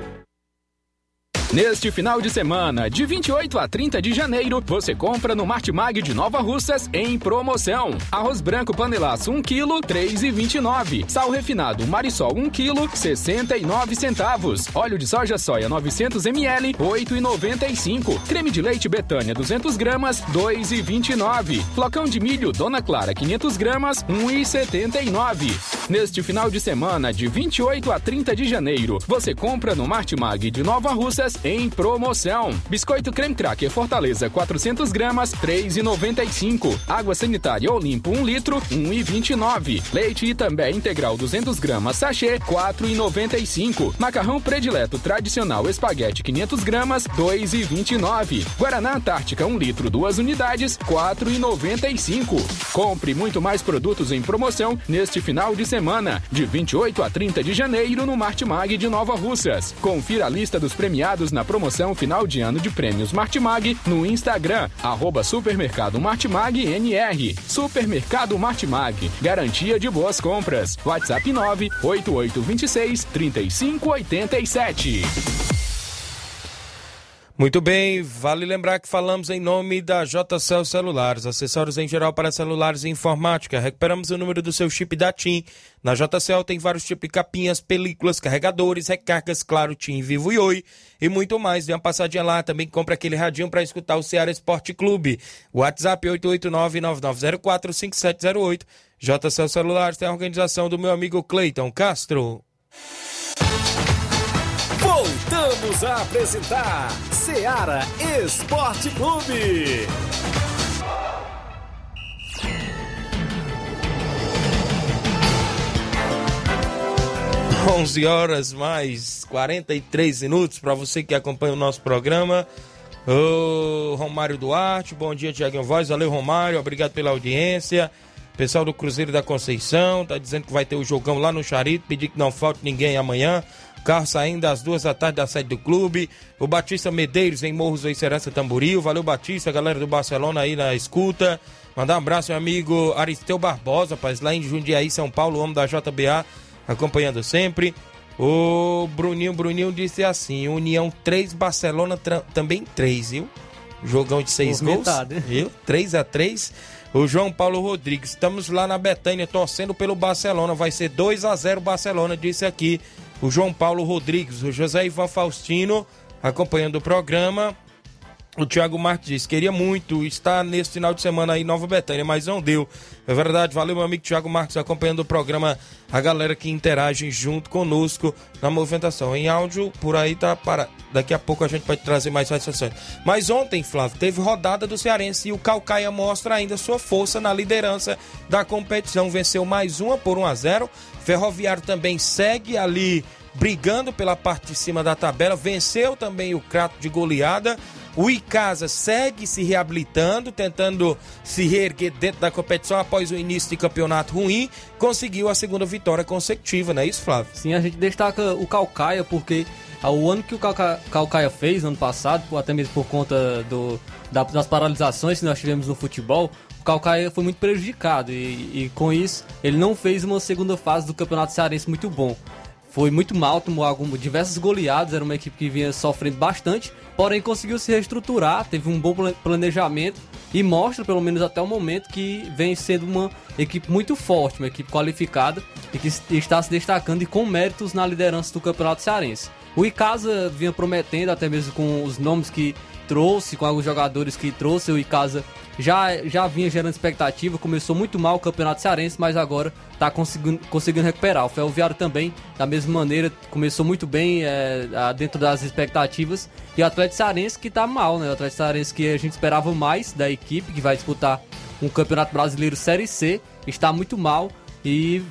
Neste final de semana, de 28 a 30 de janeiro, você compra no Martimag de Nova Russas em promoção. Arroz branco panelaço 1 kg, 3,29. Sal refinado Marisol 1 kg, 69 centavos. Óleo de soja soia 900 ml, 8,95. Creme de leite Betânia 200 gramas, 2,29. Flocão de milho Dona Clara 500 gramas, 1,79. Neste final de semana, de 28 a 30 de janeiro, você compra no Martimag de Nova Russas em promoção. Biscoito creme cracker Fortaleza 400 gramas 3,95. Água sanitária Olimpo 1 litro 1,29. Leite Itambé integral 200 gramas sachê 4,95. Macarrão predileto tradicional espaguete 500 gramas 2,29. Guaraná Antártica 1 litro 2 unidades 4,95. Compre muito mais produtos em promoção neste final de semana de 28 a 30 de janeiro no Martimag de Nova Russas. Confira a lista dos premiados na promoção final de ano de prêmios Martimag no Instagram, arroba Supermercado Martimag NR. Supermercado Martimag, garantia de boas compras. WhatsApp 98826 3587. Muito bem, vale lembrar que falamos em nome da JCL Celulares, acessórios em geral para celulares e informática. Recuperamos o número do seu chip da TIM. Na JCL tem vários tipos de capinhas, películas, carregadores, recargas, claro, TIM, Vivo e Oi e muito mais. Dê uma passadinha lá, também compra aquele radinho para escutar o Ceará Esporte Clube. WhatsApp 889-9904-5708. JCL Celulares tem a organização do meu amigo Cleiton Castro. Voltamos a apresentar Seara Esporte Clube. 11 horas mais 43 minutos para você que acompanha o nosso programa. Ô Romário Duarte, bom dia, Tiaguinho Voz. Valeu, Romário, obrigado pela audiência. Pessoal do Cruzeiro da Conceição tá dizendo que vai ter o jogão lá no Charito, pedir que não falte ninguém amanhã. Carro saindo às duas da tarde da sede do clube. O Batista Medeiros em Morros do Serança Tamboril. Valeu, Batista, galera do Barcelona aí na escuta. Mandar um abraço, meu amigo Aristeu Barbosa, rapaz, lá em Jundiaí, São Paulo, homem da JBA, acompanhando sempre. O Bruninho, Bruninho disse assim: União 3, Barcelona também 3, viu? Jogão de seis gols. Viu? 3 a 3 O João Paulo Rodrigues, estamos lá na Betânia torcendo pelo Barcelona. Vai ser 2 a 0 Barcelona, disse aqui o João Paulo Rodrigues, o José Ivan Faustino, acompanhando o programa. O Thiago Marques disse, queria muito estar nesse final de semana aí em Nova Betânia, mas não deu. É verdade, valeu meu amigo Thiago Marques acompanhando o programa, a galera que interage junto conosco na movimentação. Em áudio, por aí tá para. Daqui a pouco a gente pode trazer mais satisfações. Mas ontem, Flávio, teve rodada do Cearense e o Calcaia mostra ainda sua força na liderança da competição. Venceu mais uma por 1 a 0 Ferroviário também segue ali brigando pela parte de cima da tabela, venceu também o Crato de goleada. O Icasa segue se reabilitando, tentando se reerguer dentro da competição após o início de campeonato ruim. Conseguiu a segunda vitória consecutiva, não é isso, Flávio? Sim, a gente destaca o Calcaia porque o ano que o Calcaia fez, ano passado, até mesmo por conta do, das paralisações que nós tivemos no futebol, o Calcaia foi muito prejudicado e, e, com isso ele não fez uma segunda fase do Campeonato Cearense muito bom. Foi muito mal, tomou algum, diversos goleados, era uma equipe que vinha sofrendo bastante, porém conseguiu se reestruturar, teve um bom planejamento e mostra, pelo menos até o momento, que vem sendo uma equipe muito forte, uma equipe qualificada e que está se destacando e com méritos na liderança do Campeonato Cearense. O Icasa vinha prometendo, até mesmo com os nomes que trouxe, com alguns jogadores que trouxe, o Icasa já, já vinha gerando expectativa, começou muito mal o Campeonato Cearense, mas agora está conseguindo, conseguindo recuperar. O Ferroviário também, da mesma maneira, começou muito bem é, dentro das expectativas. E o Atlético Cearense que está mal, né? O Atlético Cearense que a gente esperava mais da equipe, que vai disputar um Campeonato Brasileiro Série C, está muito mal e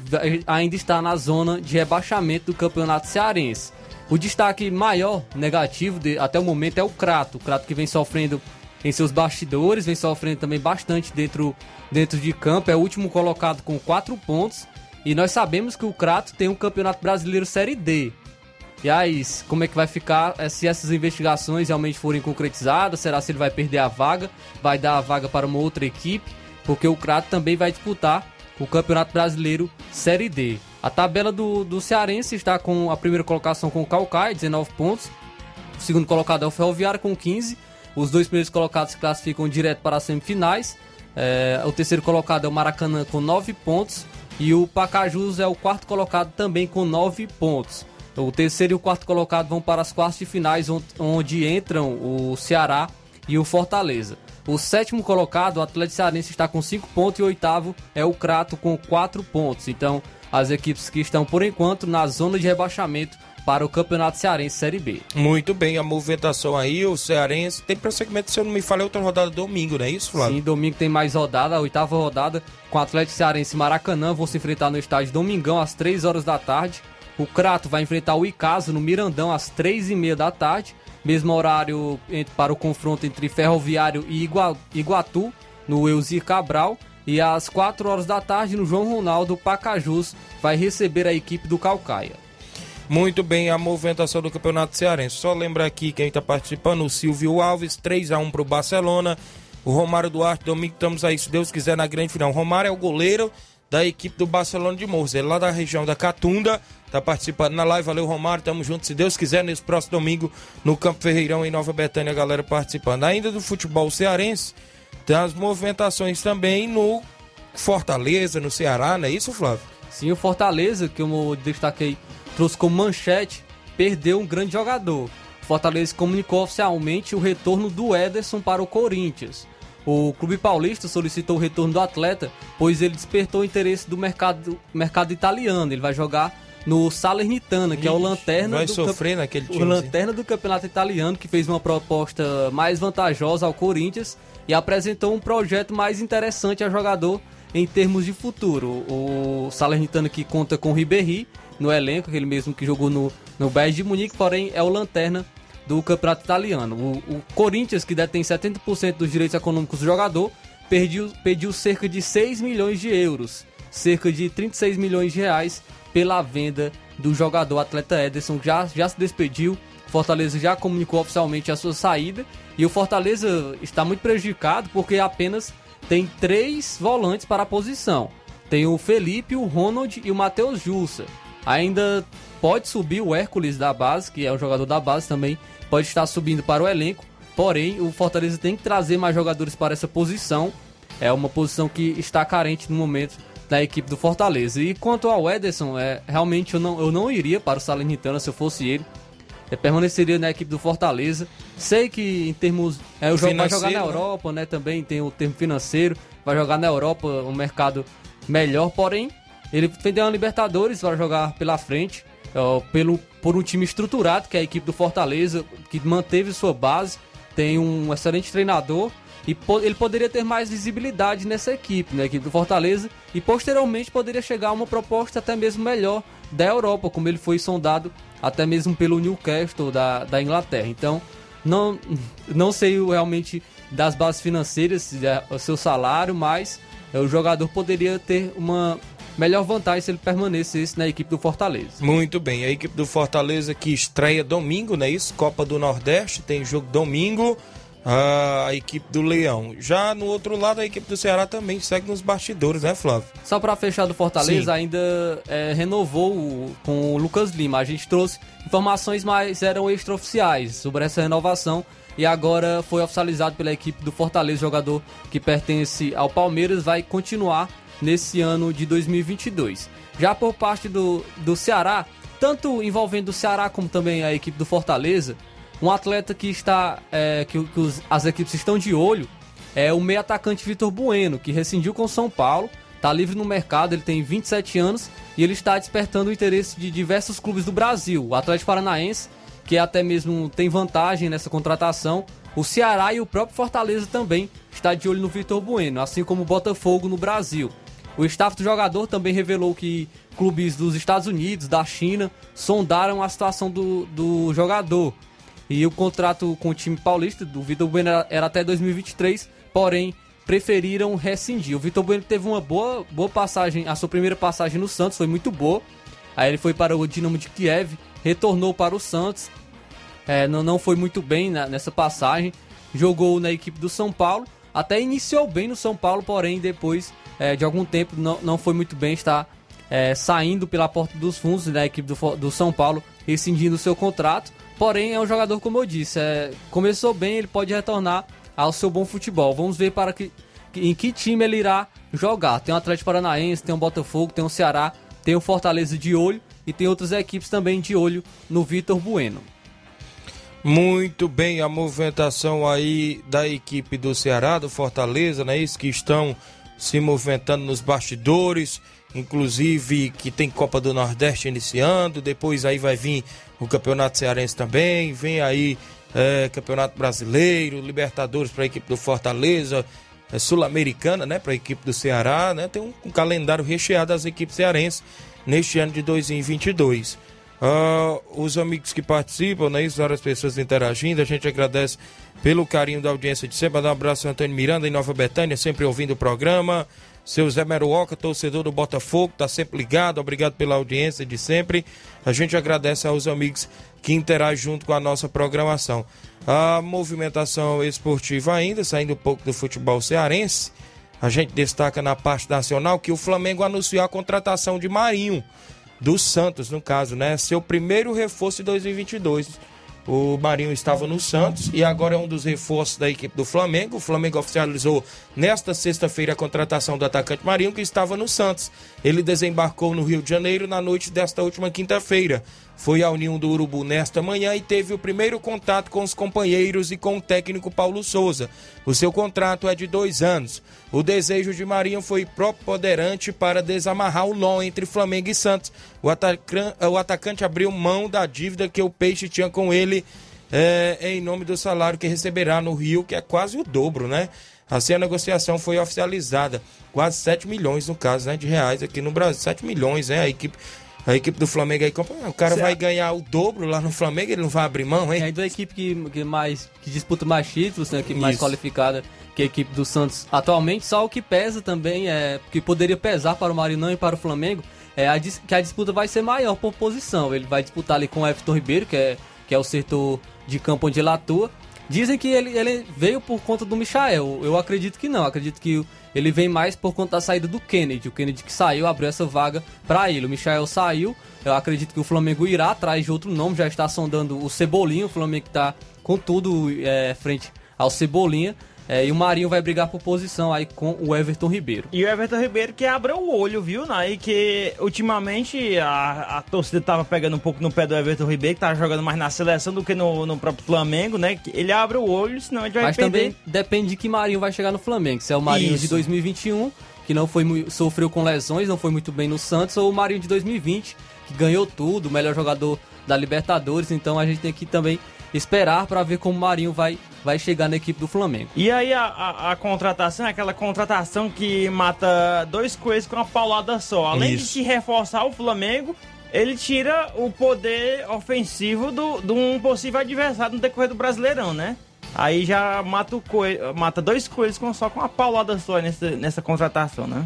ainda está na zona de rebaixamento do Campeonato Cearense. O destaque maior negativo de, até o momento é o Crato. O Crato que vem sofrendo em seus bastidores, vem sofrendo também bastante dentro, dentro de campo. É o último colocado com 4 pontos. E nós sabemos que o Crato tem um Campeonato Brasileiro Série D. E aí, como é que vai ficar eh, se essas investigações realmente forem concretizadas? Será se ele vai perder a vaga? Vai dar a vaga para uma outra equipe? Porque o Crato também vai disputar o Campeonato Brasileiro Série D. A tabela do, do Cearense está com a primeira colocação com o Calcaia, 19 pontos. O segundo colocado é o Ferroviário com 15. Os dois primeiros colocados se classificam direto para as semifinais. É, o terceiro colocado é o Maracanã com 9 pontos. E o Pacajus é o quarto colocado também com 9 pontos. O terceiro e o quarto colocado vão para as quartas de finais, onde entram o Ceará e o Fortaleza. O sétimo colocado, o Atlético Cearense, está com 5 pontos e o oitavo é o Crato com 4 pontos. Então, as equipes que estão, por enquanto, na zona de rebaixamento para o Campeonato Cearense Série B. Muito bem, a movimentação aí, o Cearense tem prosseguimento, se eu não me falei, outra rodada domingo, não é isso, Flávio? Sim, domingo tem mais rodada, a oitava rodada com o Atlético Cearense Maracanã vão se enfrentar no estádio Domingão às 3 horas da tarde. O Crato vai enfrentar o Icaso no Mirandão às 3 e meia da tarde. Mesmo horário para o confronto entre Ferroviário e Iguatu, no Elzir Cabral. E às 4 horas da tarde, no João Ronaldo, Pacajus vai receber a equipe do Calcaia. Muito bem, a movimentação do Campeonato Cearense. Só lembra aqui quem está participando: o Silvio Alves, 3 a 1 para o Barcelona. O Romário Duarte, domingo estamos aí, se Deus quiser, na grande final. O Romário é o goleiro da equipe do Barcelona de Morros. Ele é lá da região da Catunda, está participando na live. Valeu, Romário. Tamo junto, se Deus quiser, nesse próximo domingo, no Campo Ferreirão, em Nova Betânia, a galera participando. Ainda do futebol cearense, tem as movimentações também no Fortaleza, no Ceará, não é isso, Flávio? Sim, o Fortaleza, que eu destaquei, trouxe como manchete, perdeu um grande jogador. O Fortaleza comunicou oficialmente o retorno do Ederson para o Corinthians. O Clube Paulista solicitou o retorno do atleta, pois ele despertou o interesse do mercado, mercado italiano. Ele vai jogar no Salernitana, que Ixi, é o lanterna vai do sofrer naquele time. O lanterna do campeonato italiano, que fez uma proposta mais vantajosa ao Corinthians e apresentou um projeto mais interessante ao jogador em termos de futuro. O Salernitana que conta com o Ribéry no elenco, aquele mesmo que jogou no, no Bayern de Munique, porém é o lanterna do campeonato italiano. O, o Corinthians, que detém 70% dos direitos econômicos do jogador, pediu, pediu cerca de 6 milhões de euros, cerca de 36 milhões de reais pela venda do jogador atleta Ederson. Já, já se despediu, Fortaleza já comunicou oficialmente a sua saída e o Fortaleza está muito prejudicado porque apenas tem três volantes para a posição. Tem o Felipe, o Ronald e o Matheus Jussa. Ainda pode subir o Hércules da base, que é um jogador da base também, pode estar subindo para o elenco. Porém, o Fortaleza tem que trazer mais jogadores para essa posição. É uma posição que está carente no momento da equipe do Fortaleza. E quanto ao Ederson, é, realmente eu não, eu não iria para o Salernitana se eu fosse ele. Eu permaneceria na equipe do Fortaleza. Sei que em termos. É, o jogo vai jogar na né? Europa, né? Também tem o termo financeiro. Vai jogar na Europa, um mercado melhor. Porém, ele tem uma Libertadores para jogar pela frente uh, pelo, por um time estruturado, que é a equipe do Fortaleza, que manteve sua base, tem um excelente treinador e po ele poderia ter mais visibilidade nessa equipe, na né, equipe do Fortaleza, e posteriormente poderia chegar a uma proposta até mesmo melhor da Europa, como ele foi sondado até mesmo pelo Newcastle da, da Inglaterra. Então, não, não sei realmente das bases financeiras, o seu salário, mas é, o jogador poderia ter uma melhor vantagem se ele permanecesse na equipe do Fortaleza. Muito bem, a equipe do Fortaleza que estreia domingo, né? Isso, Copa do Nordeste, tem jogo domingo. A equipe do Leão. Já no outro lado, a equipe do Ceará também segue nos bastidores, né, Flávio? Só para fechar do Fortaleza, Sim. ainda é, renovou o, com o Lucas Lima. A gente trouxe informações, mas eram extraoficiais sobre essa renovação e agora foi oficializado pela equipe do Fortaleza, jogador que pertence ao Palmeiras, vai continuar nesse ano de 2022. Já por parte do, do Ceará, tanto envolvendo o Ceará como também a equipe do Fortaleza, Um atleta que está. É, que, que os- as equipes estão de olho é o meio atacante Vitor Bueno, que rescindiu com São Paulo, está livre no mercado, ele tem 27 anos e ele está despertando o interesse de diversos clubes do Brasil. O Atlético Paranaense, que até mesmo tem vantagem nessa contratação, o Ceará e o próprio Fortaleza também está de olho no Vitor Bueno, assim como o Botafogo no Brasil. O staff do jogador também revelou que clubes dos Estados Unidos, da China, sondaram a situação do, do jogador. E o contrato com o time paulista do Vitor Bueno era, era até 2023, porém preferiram rescindir. O Vitor Bueno teve uma boa, boa passagem, a sua primeira passagem no Santos foi muito boa. Aí ele foi para o Dinamo de Kiev, retornou para o Santos, é, não, não foi muito bem na- nessa passagem. Jogou na equipe do São Paulo. Até iniciou bem no São Paulo, porém depois é, de algum tempo não, não foi muito bem. Está é, saindo pela porta dos fundos da equipe do, do São Paulo, rescindindo seu contrato. Porém é um jogador, como eu disse, é, começou bem, ele pode retornar ao seu bom futebol. Vamos ver para que, em que time ele irá jogar. Tem o Atlético Paranaense, tem o Botafogo, tem o Ceará, tem o Fortaleza de olho e tem outras equipes também de olho no Vitor Bueno. Muito bem, a movimentação aí da equipe do Ceará, do Fortaleza, né? Isso que estão se movimentando nos bastidores, inclusive que tem Copa do Nordeste iniciando, depois aí vai vir o Campeonato Cearense também, vem aí é, Campeonato Brasileiro, Libertadores para a equipe do Fortaleza, é, Sul-Americana, né, para a equipe do Ceará, né? Tem um, um calendário recheado das equipes cearenses neste ano de 2022. Ah, os amigos que participam, né? Isso, pessoas interagindo. A gente agradece pelo carinho da audiência de sempre. Mandar um abraço Antônio Miranda em Nova Betânia, sempre ouvindo o programa. Seu Zé Meruoca, torcedor do Botafogo, tá sempre ligado. Obrigado pela audiência de sempre. A gente agradece aos amigos que interagem junto com a nossa programação. A movimentação esportiva ainda, saindo um pouco do futebol cearense. A gente destaca na parte nacional que o Flamengo anunciou a contratação de Marinho do Santos, no caso, né? Seu primeiro reforço de 2022. O Marinho estava no Santos e agora é um dos reforços da equipe do Flamengo. O Flamengo oficializou nesta sexta-feira a contratação do atacante Marinho, que estava no Santos. Ele desembarcou no Rio de Janeiro na noite desta última quinta-feira. Foi à União do Urubu nesta manhã e teve o primeiro contato com os companheiros e com o técnico Paulo Souza. O seu contrato é de dois anos. O desejo de Marinho foi preponderante para desamarrar o nó entre Flamengo e Santos. O, atacan- o atacante abriu mão da dívida que o Peixe tinha com ele é, em nome do salário que receberá no Rio, que é quase o dobro, né? Assim a negociação foi oficializada. Quase 7 milhões, no caso, né, de reais aqui no Brasil. 7 milhões, né? A equipe, a equipe do Flamengo aí compra. O cara Cê- vai ganhar o dobro lá no Flamengo, ele não vai abrir mão, hein? É ainda a equipe que, que mais que disputa mais títulos, né, a equipe mais Isso. qualificada que a equipe do Santos atualmente. Só o que pesa também é que poderia pesar para o Marinão e para o Flamengo é a, que a disputa vai ser maior por posição. Ele vai disputar ali com o Everton Ribeiro, que é, que é o setor de campo onde ele atua. Dizem que ele, ele veio por conta do Michael. Eu acredito que não. Acredito que ele vem mais por conta da saída do Kennedy. O Kennedy que saiu abriu essa vaga para ele. O Michael saiu. Eu acredito que o Flamengo irá atrás de outro nome. Já está sondando o Cebolinha. O Flamengo está com tudo é, frente ao Cebolinha. É, e o Marinho vai brigar por posição aí com o Everton Ribeiro. E o Everton Ribeiro que abriu o olho, viu, Nai? Que ultimamente a, a torcida tava pegando um pouco no pé do Everton Ribeiro, que tava jogando mais na seleção do que no, no próprio Flamengo, né? Ele abre o olho, senão ele vai Mas perder. também depende de que Marinho vai chegar no Flamengo. Se é o Marinho Isso. de 2021, que não foi sofreu com lesões, não foi muito bem no Santos, ou o Marinho de 2020, que ganhou tudo, o melhor jogador da Libertadores. Então a gente tem que também esperar para ver como o Marinho vai, vai chegar na equipe do Flamengo. E aí a, a- a contratação é aquela contratação que mata dois coelhos com uma paulada só. Além Isso. de se reforçar o Flamengo, ele tira o poder ofensivo do- de um possível adversário no decorrer do Brasileirão, né? Aí já mata, o coelho, mata dois coelhos com, só com uma paulada só nessa, nessa contratação, né?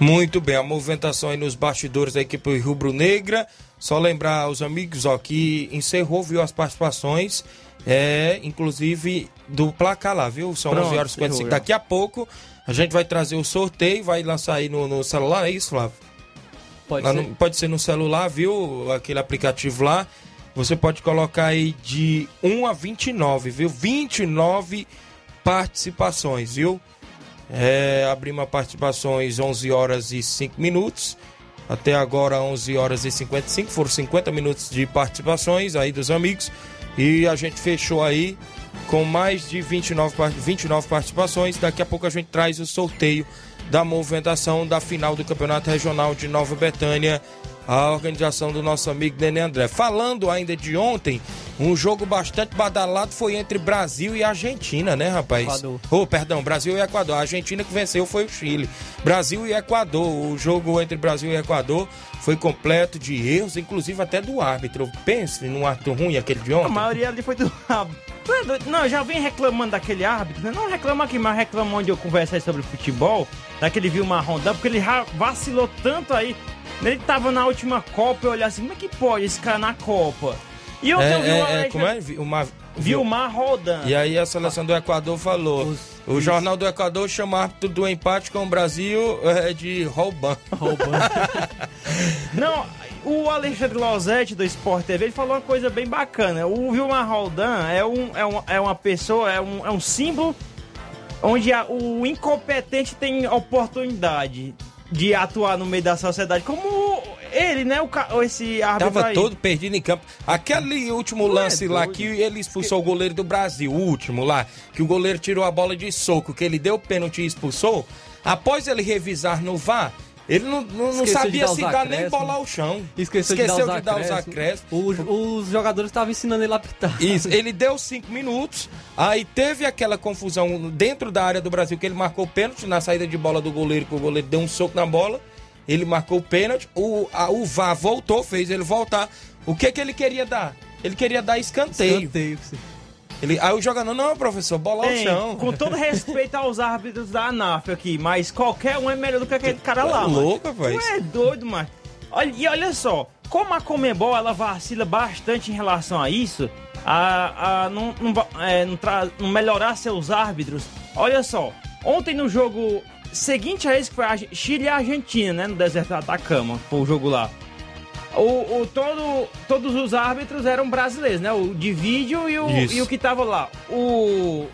Muito bem, a movimentação aí nos bastidores da equipe rubro-negra. Só lembrar aos amigos ó, que encerrou, viu, as participações, é, inclusive do placar lá, viu? São Pronto, 11 horas e 55. encerrou, já. Daqui a pouco a gente vai trazer o sorteio, vai lançar aí no, no celular, é isso, Flávio? Pode Lá ser. no- pode ser no celular, viu? Aquele aplicativo lá. Você pode colocar aí de 1 a 29, viu? 29 participações, viu? É, abrimos participações 11 horas e 5 minutos. Até agora 11 horas e 55, foram 50 minutos de participações aí dos amigos. E a gente fechou aí com mais de 29, par- 29 participações. Daqui a pouco a gente traz o sorteio da movimentação da final do Campeonato Regional de Nova Betânia, a organização do nosso amigo Nenê André. Falando ainda de ontem, um jogo bastante badalado foi entre Brasil e Argentina, né, rapaz? Equador. Oh, perdão, Brasil e Equador. A Argentina que venceu foi o Chile. Brasil e Equador. O jogo entre Brasil e Equador foi completo de erros, inclusive até do árbitro. Pense num árbitro ruim aquele de A ontem. maioria ali foi do árbitro. É? Não, eu já vem reclamando daquele árbitro, né? Não reclama aqui, mas reclama onde eu conversei sobre futebol, daquele Vilmar Rondão, porque ele vacilou tanto aí. Ele tava na última Copa e eu olhar assim, como é que pode esse cara na Copa? E ontem É, eu vi o é, é, Alexandre- como é? Uma, Vilmar Rodan. E aí a seleção do Equador falou. o jornal do Equador chama árbitro do empate com o Brasil é, de roubando. Não, o Alexandre Losetti do Sport TV ele falou uma coisa bem bacana. O Vilmar Roldan é, um, é, um, é uma pessoa, é um, é um símbolo onde a- o incompetente tem oportunidade de atuar no meio da sociedade, como ele, né? O, ca- esse árbitro Tava aí. todo perdido em campo. Aquele último lance lá que ele expulsou o goleiro do Brasil, o último lá, que o goleiro tirou a bola de soco, que ele deu o pênalti e expulsou. Após ele revisar no VAR, ele não, não- não Esqueceu sabia se dar nem bola ao chão. Esqueceu, de dar os acréscimos. Os, os jogadores estavam ensinando ele a apitar. Isso, ele deu cinco minutos, aí teve aquela confusão dentro da área do Brasil, que ele marcou pênalti na saída de bola do goleiro, que o goleiro deu um soco na bola, ele marcou o pênalti, o, a, o VAR voltou, fez ele voltar. O que que ele queria dar? Ele queria dar escanteio. Escanteio, Ele, aí o jogador, não, professor, bola ao Tem, chão. com todo respeito aos árbitros da ANAF aqui, mas qualquer um é melhor do que aquele cara lá. é louco, rapaz. Tu é doido, mano. Olha, e olha só, como a Comebol ela vacila bastante em relação a isso, a, a não, não, é, não, tra- não melhorar seus árbitros. Olha só, ontem no jogo seguinte a esse, que foi a Chile e a Argentina, né? No deserto do Atacama, foi o jogo lá. O, o- todo, todos os árbitros eram brasileiros, né? O de vídeo e o, Isso. e o que tava lá. O.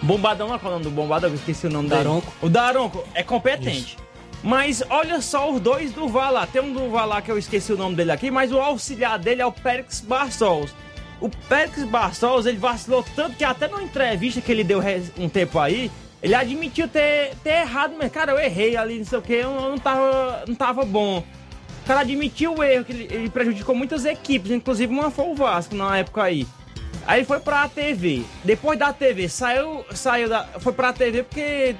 Bombadão, lá qual é o nome do Bombadão? Eu esqueci o nome Daronco. dele. O Daronco é competente. Mas olha só os dois do VAR lá. Tem um do VAR lá que eu esqueci o nome dele aqui, mas o auxiliar dele é o Périx Barçols. O Périx Barçols, ele vacilou tanto que até numa entrevista que ele deu um tempo aí, ele admitiu ter, ter errado mesmo. Cara, eu errei ali, não sei o que, eu não tava, não tava bom. O cara admitiu o erro, que ele, prejudicou muitas equipes, inclusive uma foi o Vasco na época aí. Aí ele foi pra TV. Depois da TV, saiu, saiu da, foi pra TV porque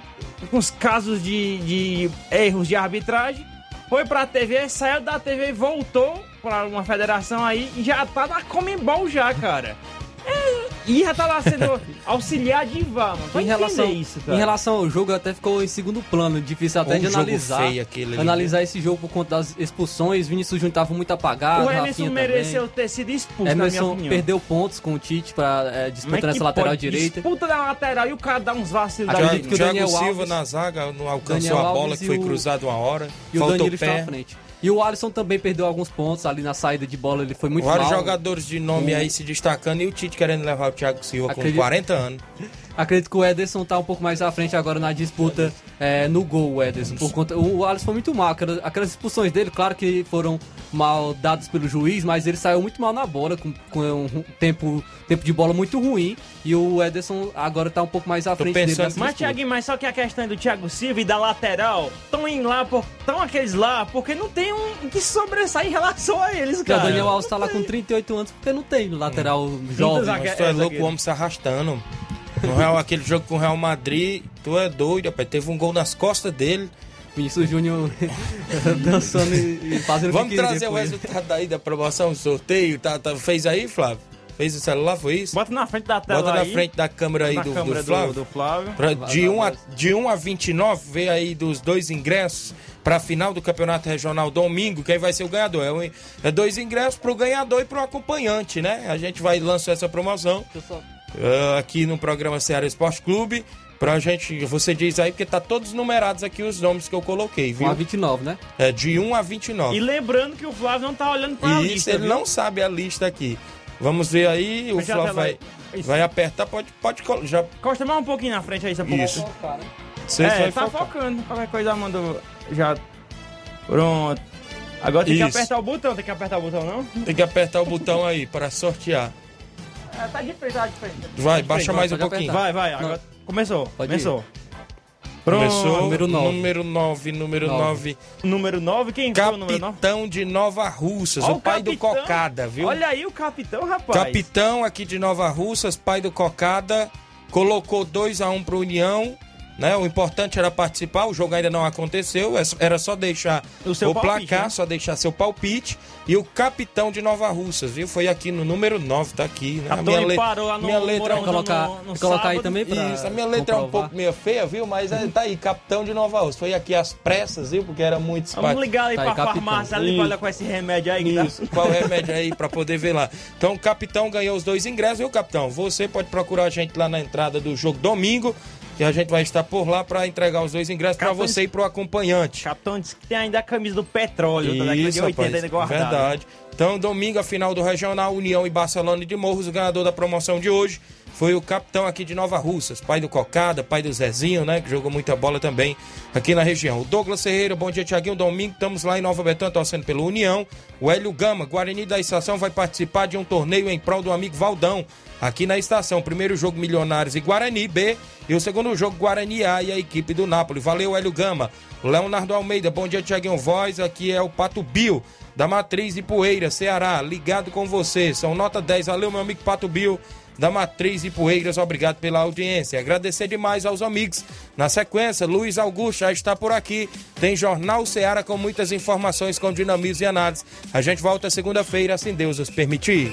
com os casos de, de erros de arbitragem, foi pra TV, saiu da TV, voltou pra uma federação aí e já tá na Comembol já, cara. É, e já tá lá sendo auxiliar de mano. Vai Em relação, isso, cara. em relação ao jogo, até ficou em segundo plano. Difícil até Um de jogo analisar. feio aquele ali, analisar esse jogo por conta das expulsões. Vinícius Júnior tava muito apagado. o Emerson mereceu também. ter sido expulso, na minha Emerson opinião. perdeu pontos com o Tite pra é, disputar nessa lateral pode? direita. Disputa na lateral e o cara dá uns vacilos Thiago, daí. que o Thiago Daniel Silva Alves- na zaga não alcançou a bola que e foi o- cruzado uma hora. E o Danilo pé. está à frente. E o Alisson também perdeu alguns pontos ali na saída de bola, ele foi muito Vários mal. jogadores de nome O- aí se destacando e o Tite querendo levar o Thiago Silva Acredito- com 40 anos. Acredito que o Ederson tá um pouco mais à frente agora na disputa é, no gol, o Ederson. Por conta, o, Alisson foi muito mal. Aquelas, aquelas expulsões dele, claro que foram mal dadas pelo juiz, mas ele saiu muito mal na bola, com, com um tempo, tempo de bola muito ruim. E o Ederson agora tá um pouco mais à frente dele. nessa Mas. Thiaguinho, mas só que a questão do Thiago Silva e da lateral estão indo lá, estão aqueles lá, porque não tem um que sobressair em relação a eles, Porque o cara. Daniel Alves tá lá com 38 anos porque não tem no lateral jovem. Mas tu é louco, o homem se arrastando. No Real, aquele jogo com o Real Madrid, tu é doido, rapaz. Teve um gol nas costas dele. Vinícius Júnior dançando e, e fazendo o que Vamos trazer o depois. resultado aí da promoção, o sorteio. Tá, tá- fez aí, Flávio? Fez o celular, foi isso? Bota na frente da tela Bota na aí. frente da câmera aí do, câmera do Flávio. do Flávio. Pra- de, 1 a, de 1 a 29, vê aí dos dois ingressos para a final do Campeonato Regional domingo. Quem vai ser o ganhador? É, um- é dois ingressos para o ganhador e para o acompanhante, né? A gente vai lançar essa promoção eh, aqui no programa Ceará Esporte Clube. Pra gente, você diz aí, porque tá todos numerados aqui os nomes que eu coloquei, viu? 1 a 29, né? É de 1 a 29. E lembrando que o Flávio não tá olhando pra Isso, lista, ele viu? não sabe a lista aqui. Vamos ver aí, o Flávio vai. Isso. vai apertar, pode, pode já Costa mais um pouquinho na frente aí, só pra Isso. focar, né? Você é, tá focar. focando. Qualquer coisa manda já... Pronto. Agora tem que Isso. apertar o botão, tem que apertar o botão não? Tem que apertar o botão aí para sortear. É, tá de frente, tá de frente. Vai, baixa frente. mais um pouquinho. apertar. Vai, vai. Agora começou. Pode começou. Começou. Número nove. Número 9, número Nove. 9. Número 9, quem foi o número 9? Capitão de Nova Russas, Ó, o pai do capitão. Cocada, viu? Olha aí o capitão, rapaz. Capitão aqui de Nova Russas, pai do Cocada, colocou 2 a 1 um pro União. Né? O importante era participar, o jogo ainda não aconteceu, é era só deixar O palpite, placar, né? só deixar seu palpite. E o capitão de Nova Russas, viu? Foi aqui no número 9, tá aqui. Né? Capitão, ele le- parou minha letra Vou colocar, no- no colocar aí também pra Isso, a minha letra é um comprovar. pouco meio feia, viu? Mas é, tá aí, capitão de Nova Russas. Foi aqui às pressas, viu? Porque era muito Vamos ligar aí Tá pra capitão. farmácia ali Isso. pra olhar com esse remédio aí. que tá- Isso, qual remédio aí pra poder ver lá. Então, o capitão ganhou os dois ingressos, viu, capitão? Você pode procurar a gente lá na entrada do jogo domingo, que a gente vai estar por lá pra entregar os dois ingressos Capitão- você e pro acompanhante. Capitão disse que tem ainda a camisa do petróleo de Isso, 80 rapaz, ainda guardada. verdade. Então, domingo, a final do Regional União e Barcelona de Morros, o ganhador da promoção de hoje foi o capitão aqui de Nova Russas, pai do Cocada, pai do Zezinho, né, que jogou muita bola também aqui na região. O Douglas Ferreira, bom dia, Tiaguinho. Domingo, estamos lá em Nova Betânia torcendo pelo União. O Hélio Gama, Guarani da Estação, vai participar de um torneio em prol do amigo Valdão, aqui na estação. Primeiro jogo Milionários e Guarani B, e o segundo jogo Guarani A e a equipe do Nápoles. Valeu, Hélio Gama. Leonardo Almeida, bom dia, Tiaguinho Voz. Aqui é o Pato Bio, da Matriz de Poeira, Ceará. Ligado com você. São nota 10. Valeu, meu amigo Pato Bio, da Matriz de Poeiras. Obrigado pela audiência. Agradecer demais aos amigos. Na sequência, Luiz Augusto já está por aqui. Tem Jornal Ceará com muitas informações com dinamismo e análise. A gente volta segunda-feira, assim Deus os permitir.